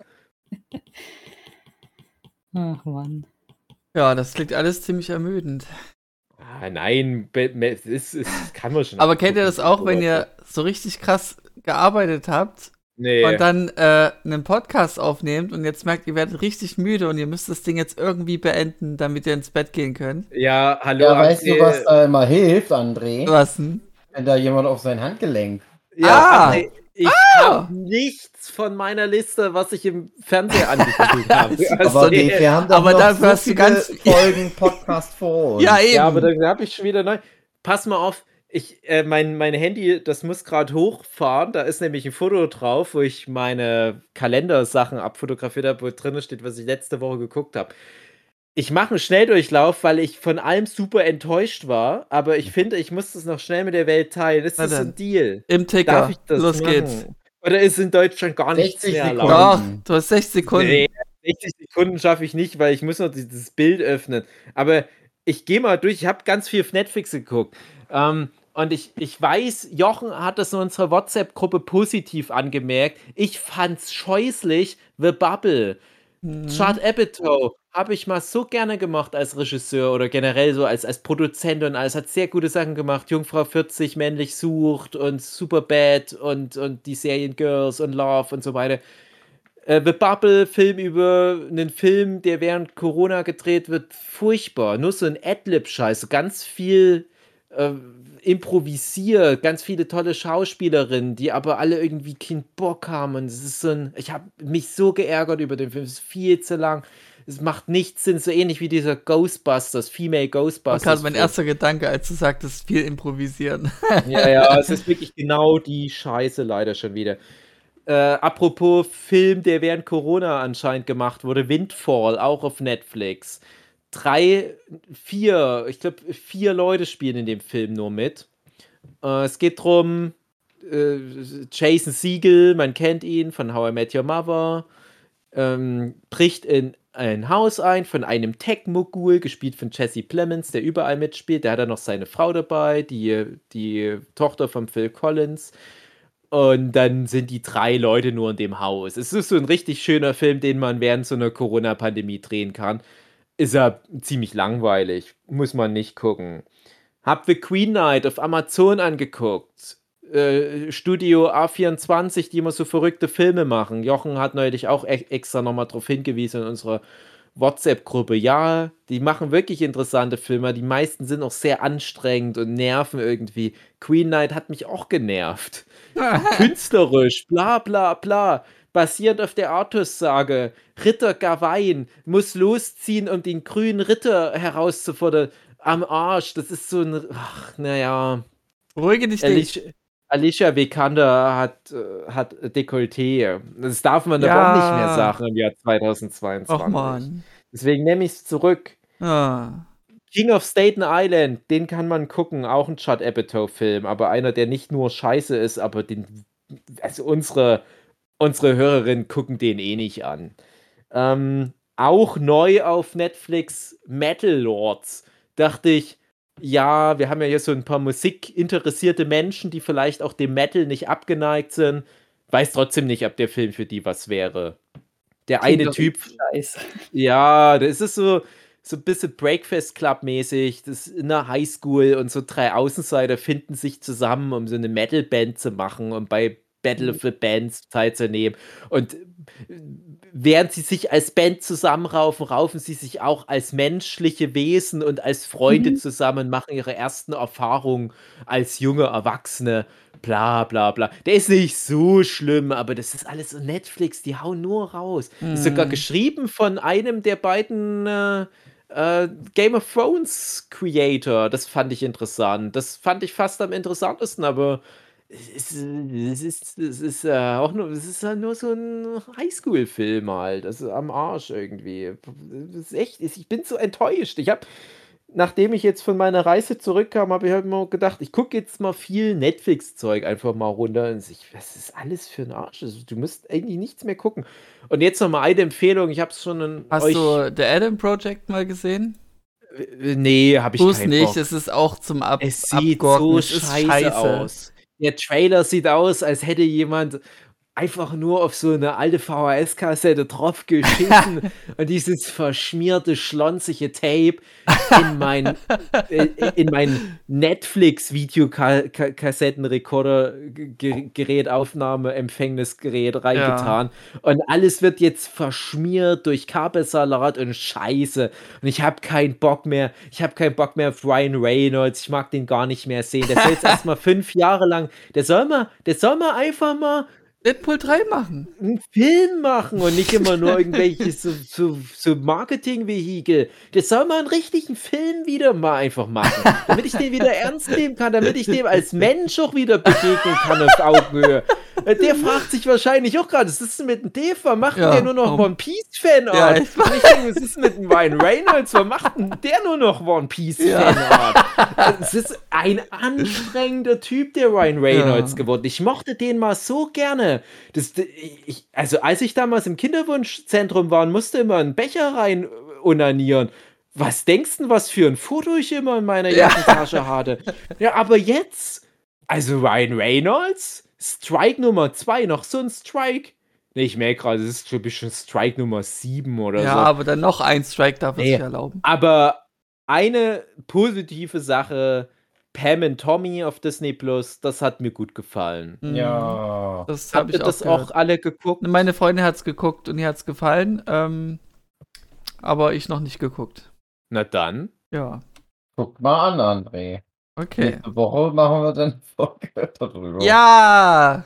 *laughs* Ach Mann. Ja, das klingt alles ziemlich ermüdend. Ah, nein, das, ist, das kann man schon. Aber kennt ihr das auch, wenn ihr so richtig krass gearbeitet habt nee. und dann äh, einen Podcast aufnehmt und jetzt merkt, ihr werdet richtig müde und ihr müsst das Ding jetzt irgendwie beenden, damit ihr ins Bett gehen könnt? Ja, hallo. Ja, weißt du, was da immer hilft, André? Was denn? Wenn da jemand auf sein Handgelenk. Ja, ah! André, ich ah! habe nichts von meiner Liste, was ich im Fernseher *laughs* angeguckt habe. Also, aber nee, wir haben aber noch dafür so hast du ganz *laughs* Folgen Podcast vor uns. Ja, eben. Ja, aber dann habe ich schon wieder neu. Pass mal auf, ich, äh, mein, mein Handy, das muss gerade hochfahren. Da ist nämlich ein Foto drauf, wo ich meine Kalendersachen abfotografiert habe, wo drin steht, was ich letzte Woche geguckt habe. Ich mache einen Schnelldurchlauf, weil ich von allem super enttäuscht war, aber ich finde, ich muss das noch schnell mit der Welt teilen. Ist das ein Deal? Im Ticker. Darf ich das Los machen? geht's. Oder ist in Deutschland gar nichts mehr erlaubt? Doch, du hast 60 Sekunden. Nee, 60 Sekunden schaffe ich nicht, weil ich muss noch dieses Bild öffnen. Aber ich gehe mal durch. Ich habe ganz viel auf Netflix geguckt. Ähm, und ich, ich weiß, Jochen hat das in unserer WhatsApp-Gruppe positiv angemerkt. Ich fand's scheußlich, The Bubble. Mhm. Chad Apatow habe ich mal so gerne gemacht als Regisseur oder generell so als, als Produzent und alles. Hat sehr gute Sachen gemacht. Jungfrau 40, männlich sucht und Superbad und, und die Serien Girls und Love und so weiter. Äh, The Bubble, Film über einen Film, der während Corona gedreht wird, furchtbar. Nur so ein Adlib-Scheiß, ganz viel äh, improvisiert, ganz viele tolle Schauspielerinnen, die aber alle irgendwie keinen Bock haben. Und es ist so ein, ich habe mich so geärgert über den Film. Es ist viel zu lang. Es macht nichts Sinn, so ähnlich wie dieser Ghostbusters, Female Ghostbusters. Das war mein erster Gedanke, als du sagtest, viel improvisieren. ja, ja, *laughs* es ist wirklich genau die Scheiße leider schon wieder. Äh, apropos Film, der während Corona anscheinend gemacht wurde, Windfall, auch auf Netflix drei, vier, ich glaube, vier Leute spielen in dem Film nur mit. Äh, es geht darum, äh, Jason Siegel, man kennt ihn von How I Met Your Mother, ähm, bricht in ein Haus ein von einem Tech-Mogul, gespielt von Jesse Plemons, der überall mitspielt. Der hat dann noch seine Frau dabei, die, die Tochter von Phil Collins. Und dann sind die drei Leute nur in dem Haus. Es ist so ein richtig schöner Film, den man während so einer Corona-Pandemie drehen kann ist er ziemlich langweilig. Muss man nicht gucken. Hab The Queen Night auf Amazon angeguckt. Äh, Studio A24, die immer so verrückte Filme machen. Jochen hat neulich auch e extra nochmal darauf hingewiesen in unserer WhatsApp-Gruppe. Ja, die machen wirklich interessante Filme. Die meisten sind auch sehr anstrengend und nerven irgendwie. Queen Night hat mich auch genervt. *laughs* Künstlerisch, bla bla bla basierend auf der Artus-Sage. Ritter Gawain muss losziehen, um den grünen Ritter herauszufordern. Am Arsch, das ist so ein. Ach, naja. Ruhige dich Alicia, Alicia Vikander hat, äh, hat Dekolleté. Das darf man ja. auch nicht mehr sagen im Jahr 2022. Ach man. Deswegen nehme ich es zurück. Ah. King of Staten Island, den kann man gucken, auch ein Chad Apatow-Film, aber einer, der nicht nur scheiße ist, aber den, also unsere unsere Hörerinnen gucken den eh nicht an. Ähm, auch neu auf Netflix Metal Lords. Dachte ich, ja, wir haben ja hier so ein paar musikinteressierte Menschen, die vielleicht auch dem Metal nicht abgeneigt sind. Weiß trotzdem nicht, ob der Film für die was wäre. Der Klingt eine Typ. *laughs* Ja, das ist so, so ein bisschen Breakfast Club-mäßig. Das ist in der Highschool und so drei Außenseiter finden sich zusammen, um so eine Metal-Band zu machen. Und bei Battle of the Bands Zeit zu nehmen. Und während sie sich als Band zusammenraufen, raufen sie sich auch als menschliche Wesen und als Freunde mhm. zusammen, machen ihre ersten Erfahrungen als junge Erwachsene, bla bla bla. Der ist nicht so schlimm, aber das ist alles so Netflix, die hauen nur raus. Mhm. Ist sogar mhm. geschrieben von einem der beiden äh, äh, Game of Thrones Creator. Das fand ich interessant. Das fand ich fast am interessantesten, aber es ist, es ist, es ist äh, auch nur, es ist halt nur so ein Highschool-Film halt. Das ist am Arsch irgendwie. Das ist echt, ich bin so enttäuscht. Ich habe, nachdem ich jetzt von meiner Reise zurückkam, habe ich halt mal gedacht, ich gucke jetzt mal viel Netflix-Zeug einfach mal runter. Und ich, was ist alles für ein Arsch? Also, du musst eigentlich nichts mehr gucken. Und jetzt noch mal eine Empfehlung. Ich habe es schon Hast euch du The Adam Project mal gesehen? Nee, habe ich Tu's nicht. Bock. Es ist auch zum Ab Es sieht so scheiße, scheiße aus. Der Trailer sieht aus, als hätte jemand einfach nur auf so eine alte VHS-Kassette drauf geschissen *laughs* und dieses verschmierte, schlonzige Tape in mein, äh, in mein Netflix-Videokassettenrekorder, Gerät, Aufnahme, Empfängnisgerät reingetan. Ja. Und alles wird jetzt verschmiert durch Kabelsalat und Scheiße. Und ich habe keinen Bock mehr. Ich habe keinen Bock mehr auf Ryan Reynolds. Ich mag den gar nicht mehr sehen. Der soll jetzt *laughs* erstmal fünf Jahre lang, der soll mal, der soll mal einfach mal Deadpool 3 machen. Einen Film machen und nicht immer nur *laughs* irgendwelche so, so, so Marketing-Vehikel. Das soll mal einen richtigen Film wieder mal einfach machen. Damit ich den wieder ernst nehmen kann, damit ich dem als Mensch auch wieder begegnen kann auf Augenhöhe. Der fragt sich wahrscheinlich auch gerade, was ist denn mit dem Dave? Warum macht ja, der nur noch um, One Piece-Fanart? Ja, ich, ich denke, was ist mit dem Ryan Reynolds? Warum macht denn der nur noch One Piece-Fanart? Ja. Es ist ein anstrengender Typ, der Ryan Reynolds ja. geworden. Ich mochte den mal so gerne. Das, ich, also, als ich damals im Kinderwunschzentrum war, musste immer einen Becher rein unanieren. Was denkst du, was für ein Foto ich immer in meiner Jackentasche hatte? Ja, aber jetzt, also Ryan Reynolds, Strike Nummer 2, noch so ein Strike. Nee, ich merke gerade, es ist schon ein bisschen Strike Nummer 7 oder ja, so. Ja, aber dann noch ein Strike darf nee, sich erlauben. Aber eine positive Sache, Pam und Tommy auf Disney Plus, das hat mir gut gefallen. Mhm. Ja. Das Habt ihr das gehört. auch alle geguckt? Meine Freundin hat es geguckt und ihr hat es gefallen. Ähm, aber ich noch nicht geguckt. Na dann. Ja. Guck mal an, André. Okay. Nächste Woche machen wir dann Folge *laughs* darüber. Ja!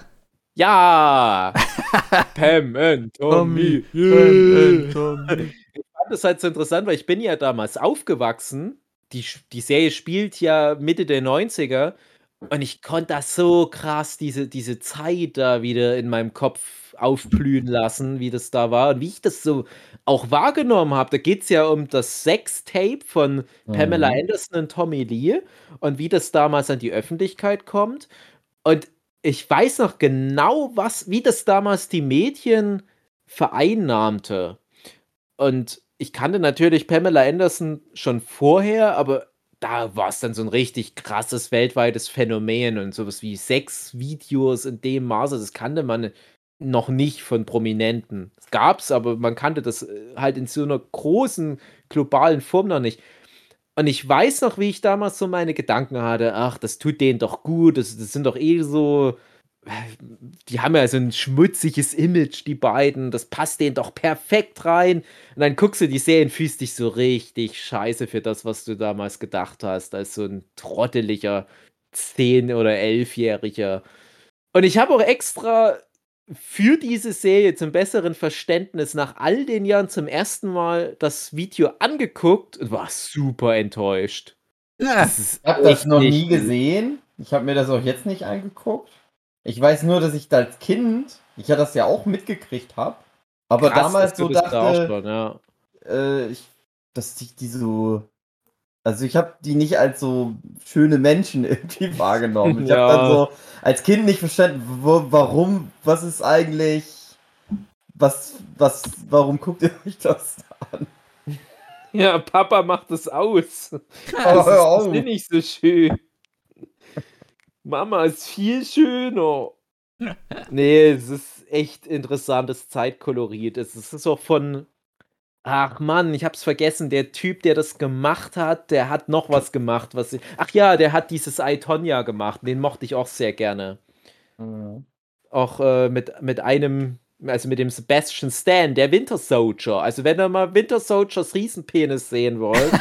Ja! *laughs* Pam and Tommy. Pam and Tommy. Ich fand das halt so interessant, weil ich bin ja damals aufgewachsen. Die, die Serie spielt ja Mitte der 90er und ich konnte das so krass, diese, diese Zeit da wieder in meinem Kopf aufblühen lassen, wie das da war und wie ich das so auch wahrgenommen habe. Da geht es ja um das Sextape von Pamela mhm. Anderson und Tommy Lee und wie das damals an die Öffentlichkeit kommt. Und ich weiß noch genau, was, wie das damals die Medien vereinnahmte. Und ich kannte natürlich Pamela Anderson schon vorher, aber da war es dann so ein richtig krasses weltweites Phänomen und sowas wie Sexvideos in dem Maße, das kannte man noch nicht von Prominenten. Es gab es, aber man kannte das äh, halt in so einer großen globalen Form noch nicht. Und ich weiß noch, wie ich damals so meine Gedanken hatte, ach, das tut denen doch gut, das, das sind doch eh so, die haben ja so ein schmutziges Image, die beiden, das passt denen doch perfekt rein. Und dann guckst du die Serien, fühlst dich so richtig scheiße für das, was du damals gedacht hast, als so ein trotteliger 10- oder 11-Jähriger. Und ich habe auch extra für diese Serie zum besseren Verständnis nach all den Jahren zum ersten Mal das Video angeguckt und war super enttäuscht. Ja, ich habe das noch nie gesehen. Ich habe mir das auch jetzt nicht angeguckt. Ich weiß nur, dass ich da als Kind, ich ja das ja auch mitgekriegt habe, aber Krass, damals so dachte, schon, ja. äh, ich, dass ich die so also ich habe die nicht als so schöne Menschen *laughs* irgendwie wahrgenommen. Ich ja. habe dann so als Kind nicht verstanden, wo, warum, was ist eigentlich, was, was, warum guckt ihr euch das an? Ja, Papa macht *laughs* das aus. Oh, das, ist, nicht so schön. Mama ist viel schöner. *laughs* nee, es ist echt interessantes Zeitkolorit. Es ist auch von Ach Mann, ich hab's vergessen. Der Typ, der das gemacht hat, der hat noch was gemacht. Was ich, ach ja, der hat dieses I, gemacht. Den mochte ich auch sehr gerne. Mhm. auch äh, mit, mit einem, also mit dem Sebastian Stan, der Winter Soldier. Also wenn ihr mal Winter Soldiers Riesenpenis sehen wollt,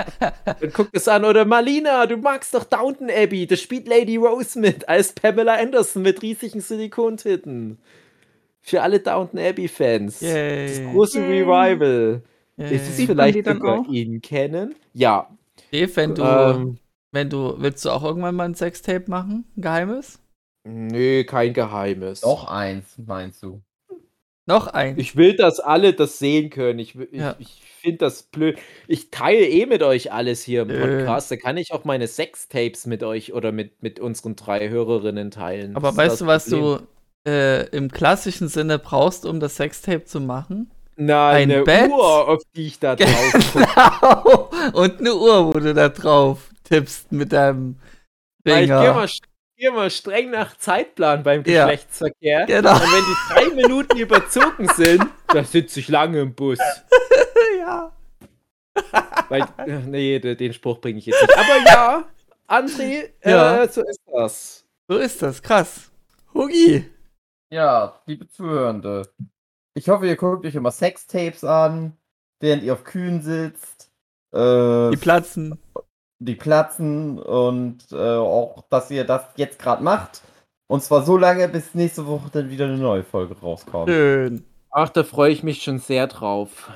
*laughs* dann guckt es an. Oder Malina, du magst doch Downton Abbey, da spielt Lady Rose mit als Pamela Anderson mit riesigen Silikontitten. Für alle Downton Abbey-Fans. Das große Yay. Revival. Yay. Ist es vielleicht sogar ihn kennen? Ja. Dave, wenn du, ähm, wenn du, willst du auch irgendwann mal ein Sextape machen? Ein geheimes? Nö, kein geheimes. Noch eins, meinst du? Noch eins. Ich will, dass alle das sehen können. Ich, ich, ja. ich finde das blöd. Ich teile eh mit euch alles hier im Podcast. Da kann ich auch meine Sextapes mit euch oder mit, mit unseren drei Hörerinnen teilen. Aber weißt du, was du äh, im klassischen Sinne brauchst, um das Sextape zu machen? Nein, eine Bett. Uhr, auf die ich da *laughs* drauf genau. Und eine Uhr, wo du da drauf tippst mit deinem Finger. Ich gehe mal, mal streng nach Zeitplan beim Geschlechtsverkehr. Ja, genau. Und wenn die drei Minuten überzogen sind, *laughs* da sitze ich lange im Bus. *laughs* ja. Weil, nee, den Spruch bringe ich jetzt nicht. Aber ja, André, ja. Äh, so ist das. So ist das, krass. Hugi. Ja, liebe Zuhörende. Ich hoffe, ihr guckt euch immer Sextapes an, während ihr auf Kühen sitzt. Äh, die platzen. Die platzen und äh, auch, dass ihr das jetzt gerade macht. Und zwar so lange, bis nächste Woche dann wieder eine neue Folge rauskommt. Schön. Ach, da freue ich mich schon sehr drauf.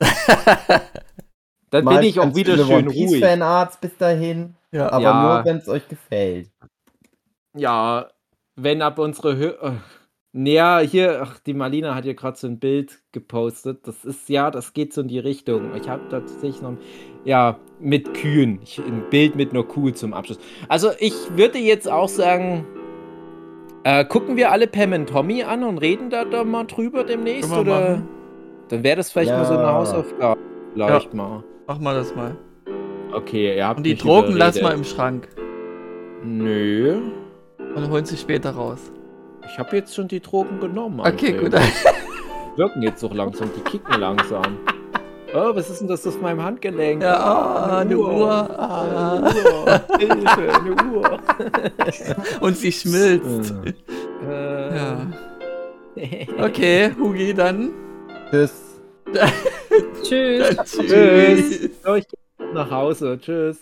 *laughs* dann Mal bin ich auch wieder schön One ruhig. Fanarts bis dahin. Ja. Aber ja. nur, wenn es euch gefällt. Ja, wenn ab unsere Hö naja, hier, ach, die Marlina hat hier gerade so ein Bild gepostet. Das ist, ja, das geht so in die Richtung. Ich habe tatsächlich noch, ja, mit Kühen. Ich, ein Bild mit einer Kuh zum Abschluss. Also, ich würde jetzt auch sagen, äh, gucken wir alle Pam und Tommy an und reden da, da mal drüber demnächst? Oder? Machen. Dann wäre das vielleicht ja. mal so eine Hausaufgabe. Vielleicht ja. mal. Mach mal das mal. Okay, ihr habt Und die Drogen lass mal im Schrank. Nö. Und holen sie später raus. Ich habe jetzt schon die Drogen genommen. Okay, gut. Die wirken jetzt auch langsam, die kicken langsam. Oh, was ist denn das auf meinem Handgelenk? Ja, ah, eine, Uhr. Uhr. Ah. Eine Uhr. Hilfe, eine Uhr. Und sie schmilzt. Äh. Ja. Okay, Hugi, dann. Tschüss. *laughs* Tschüss. Tschüss. Ich geh nach Hause. Tschüss.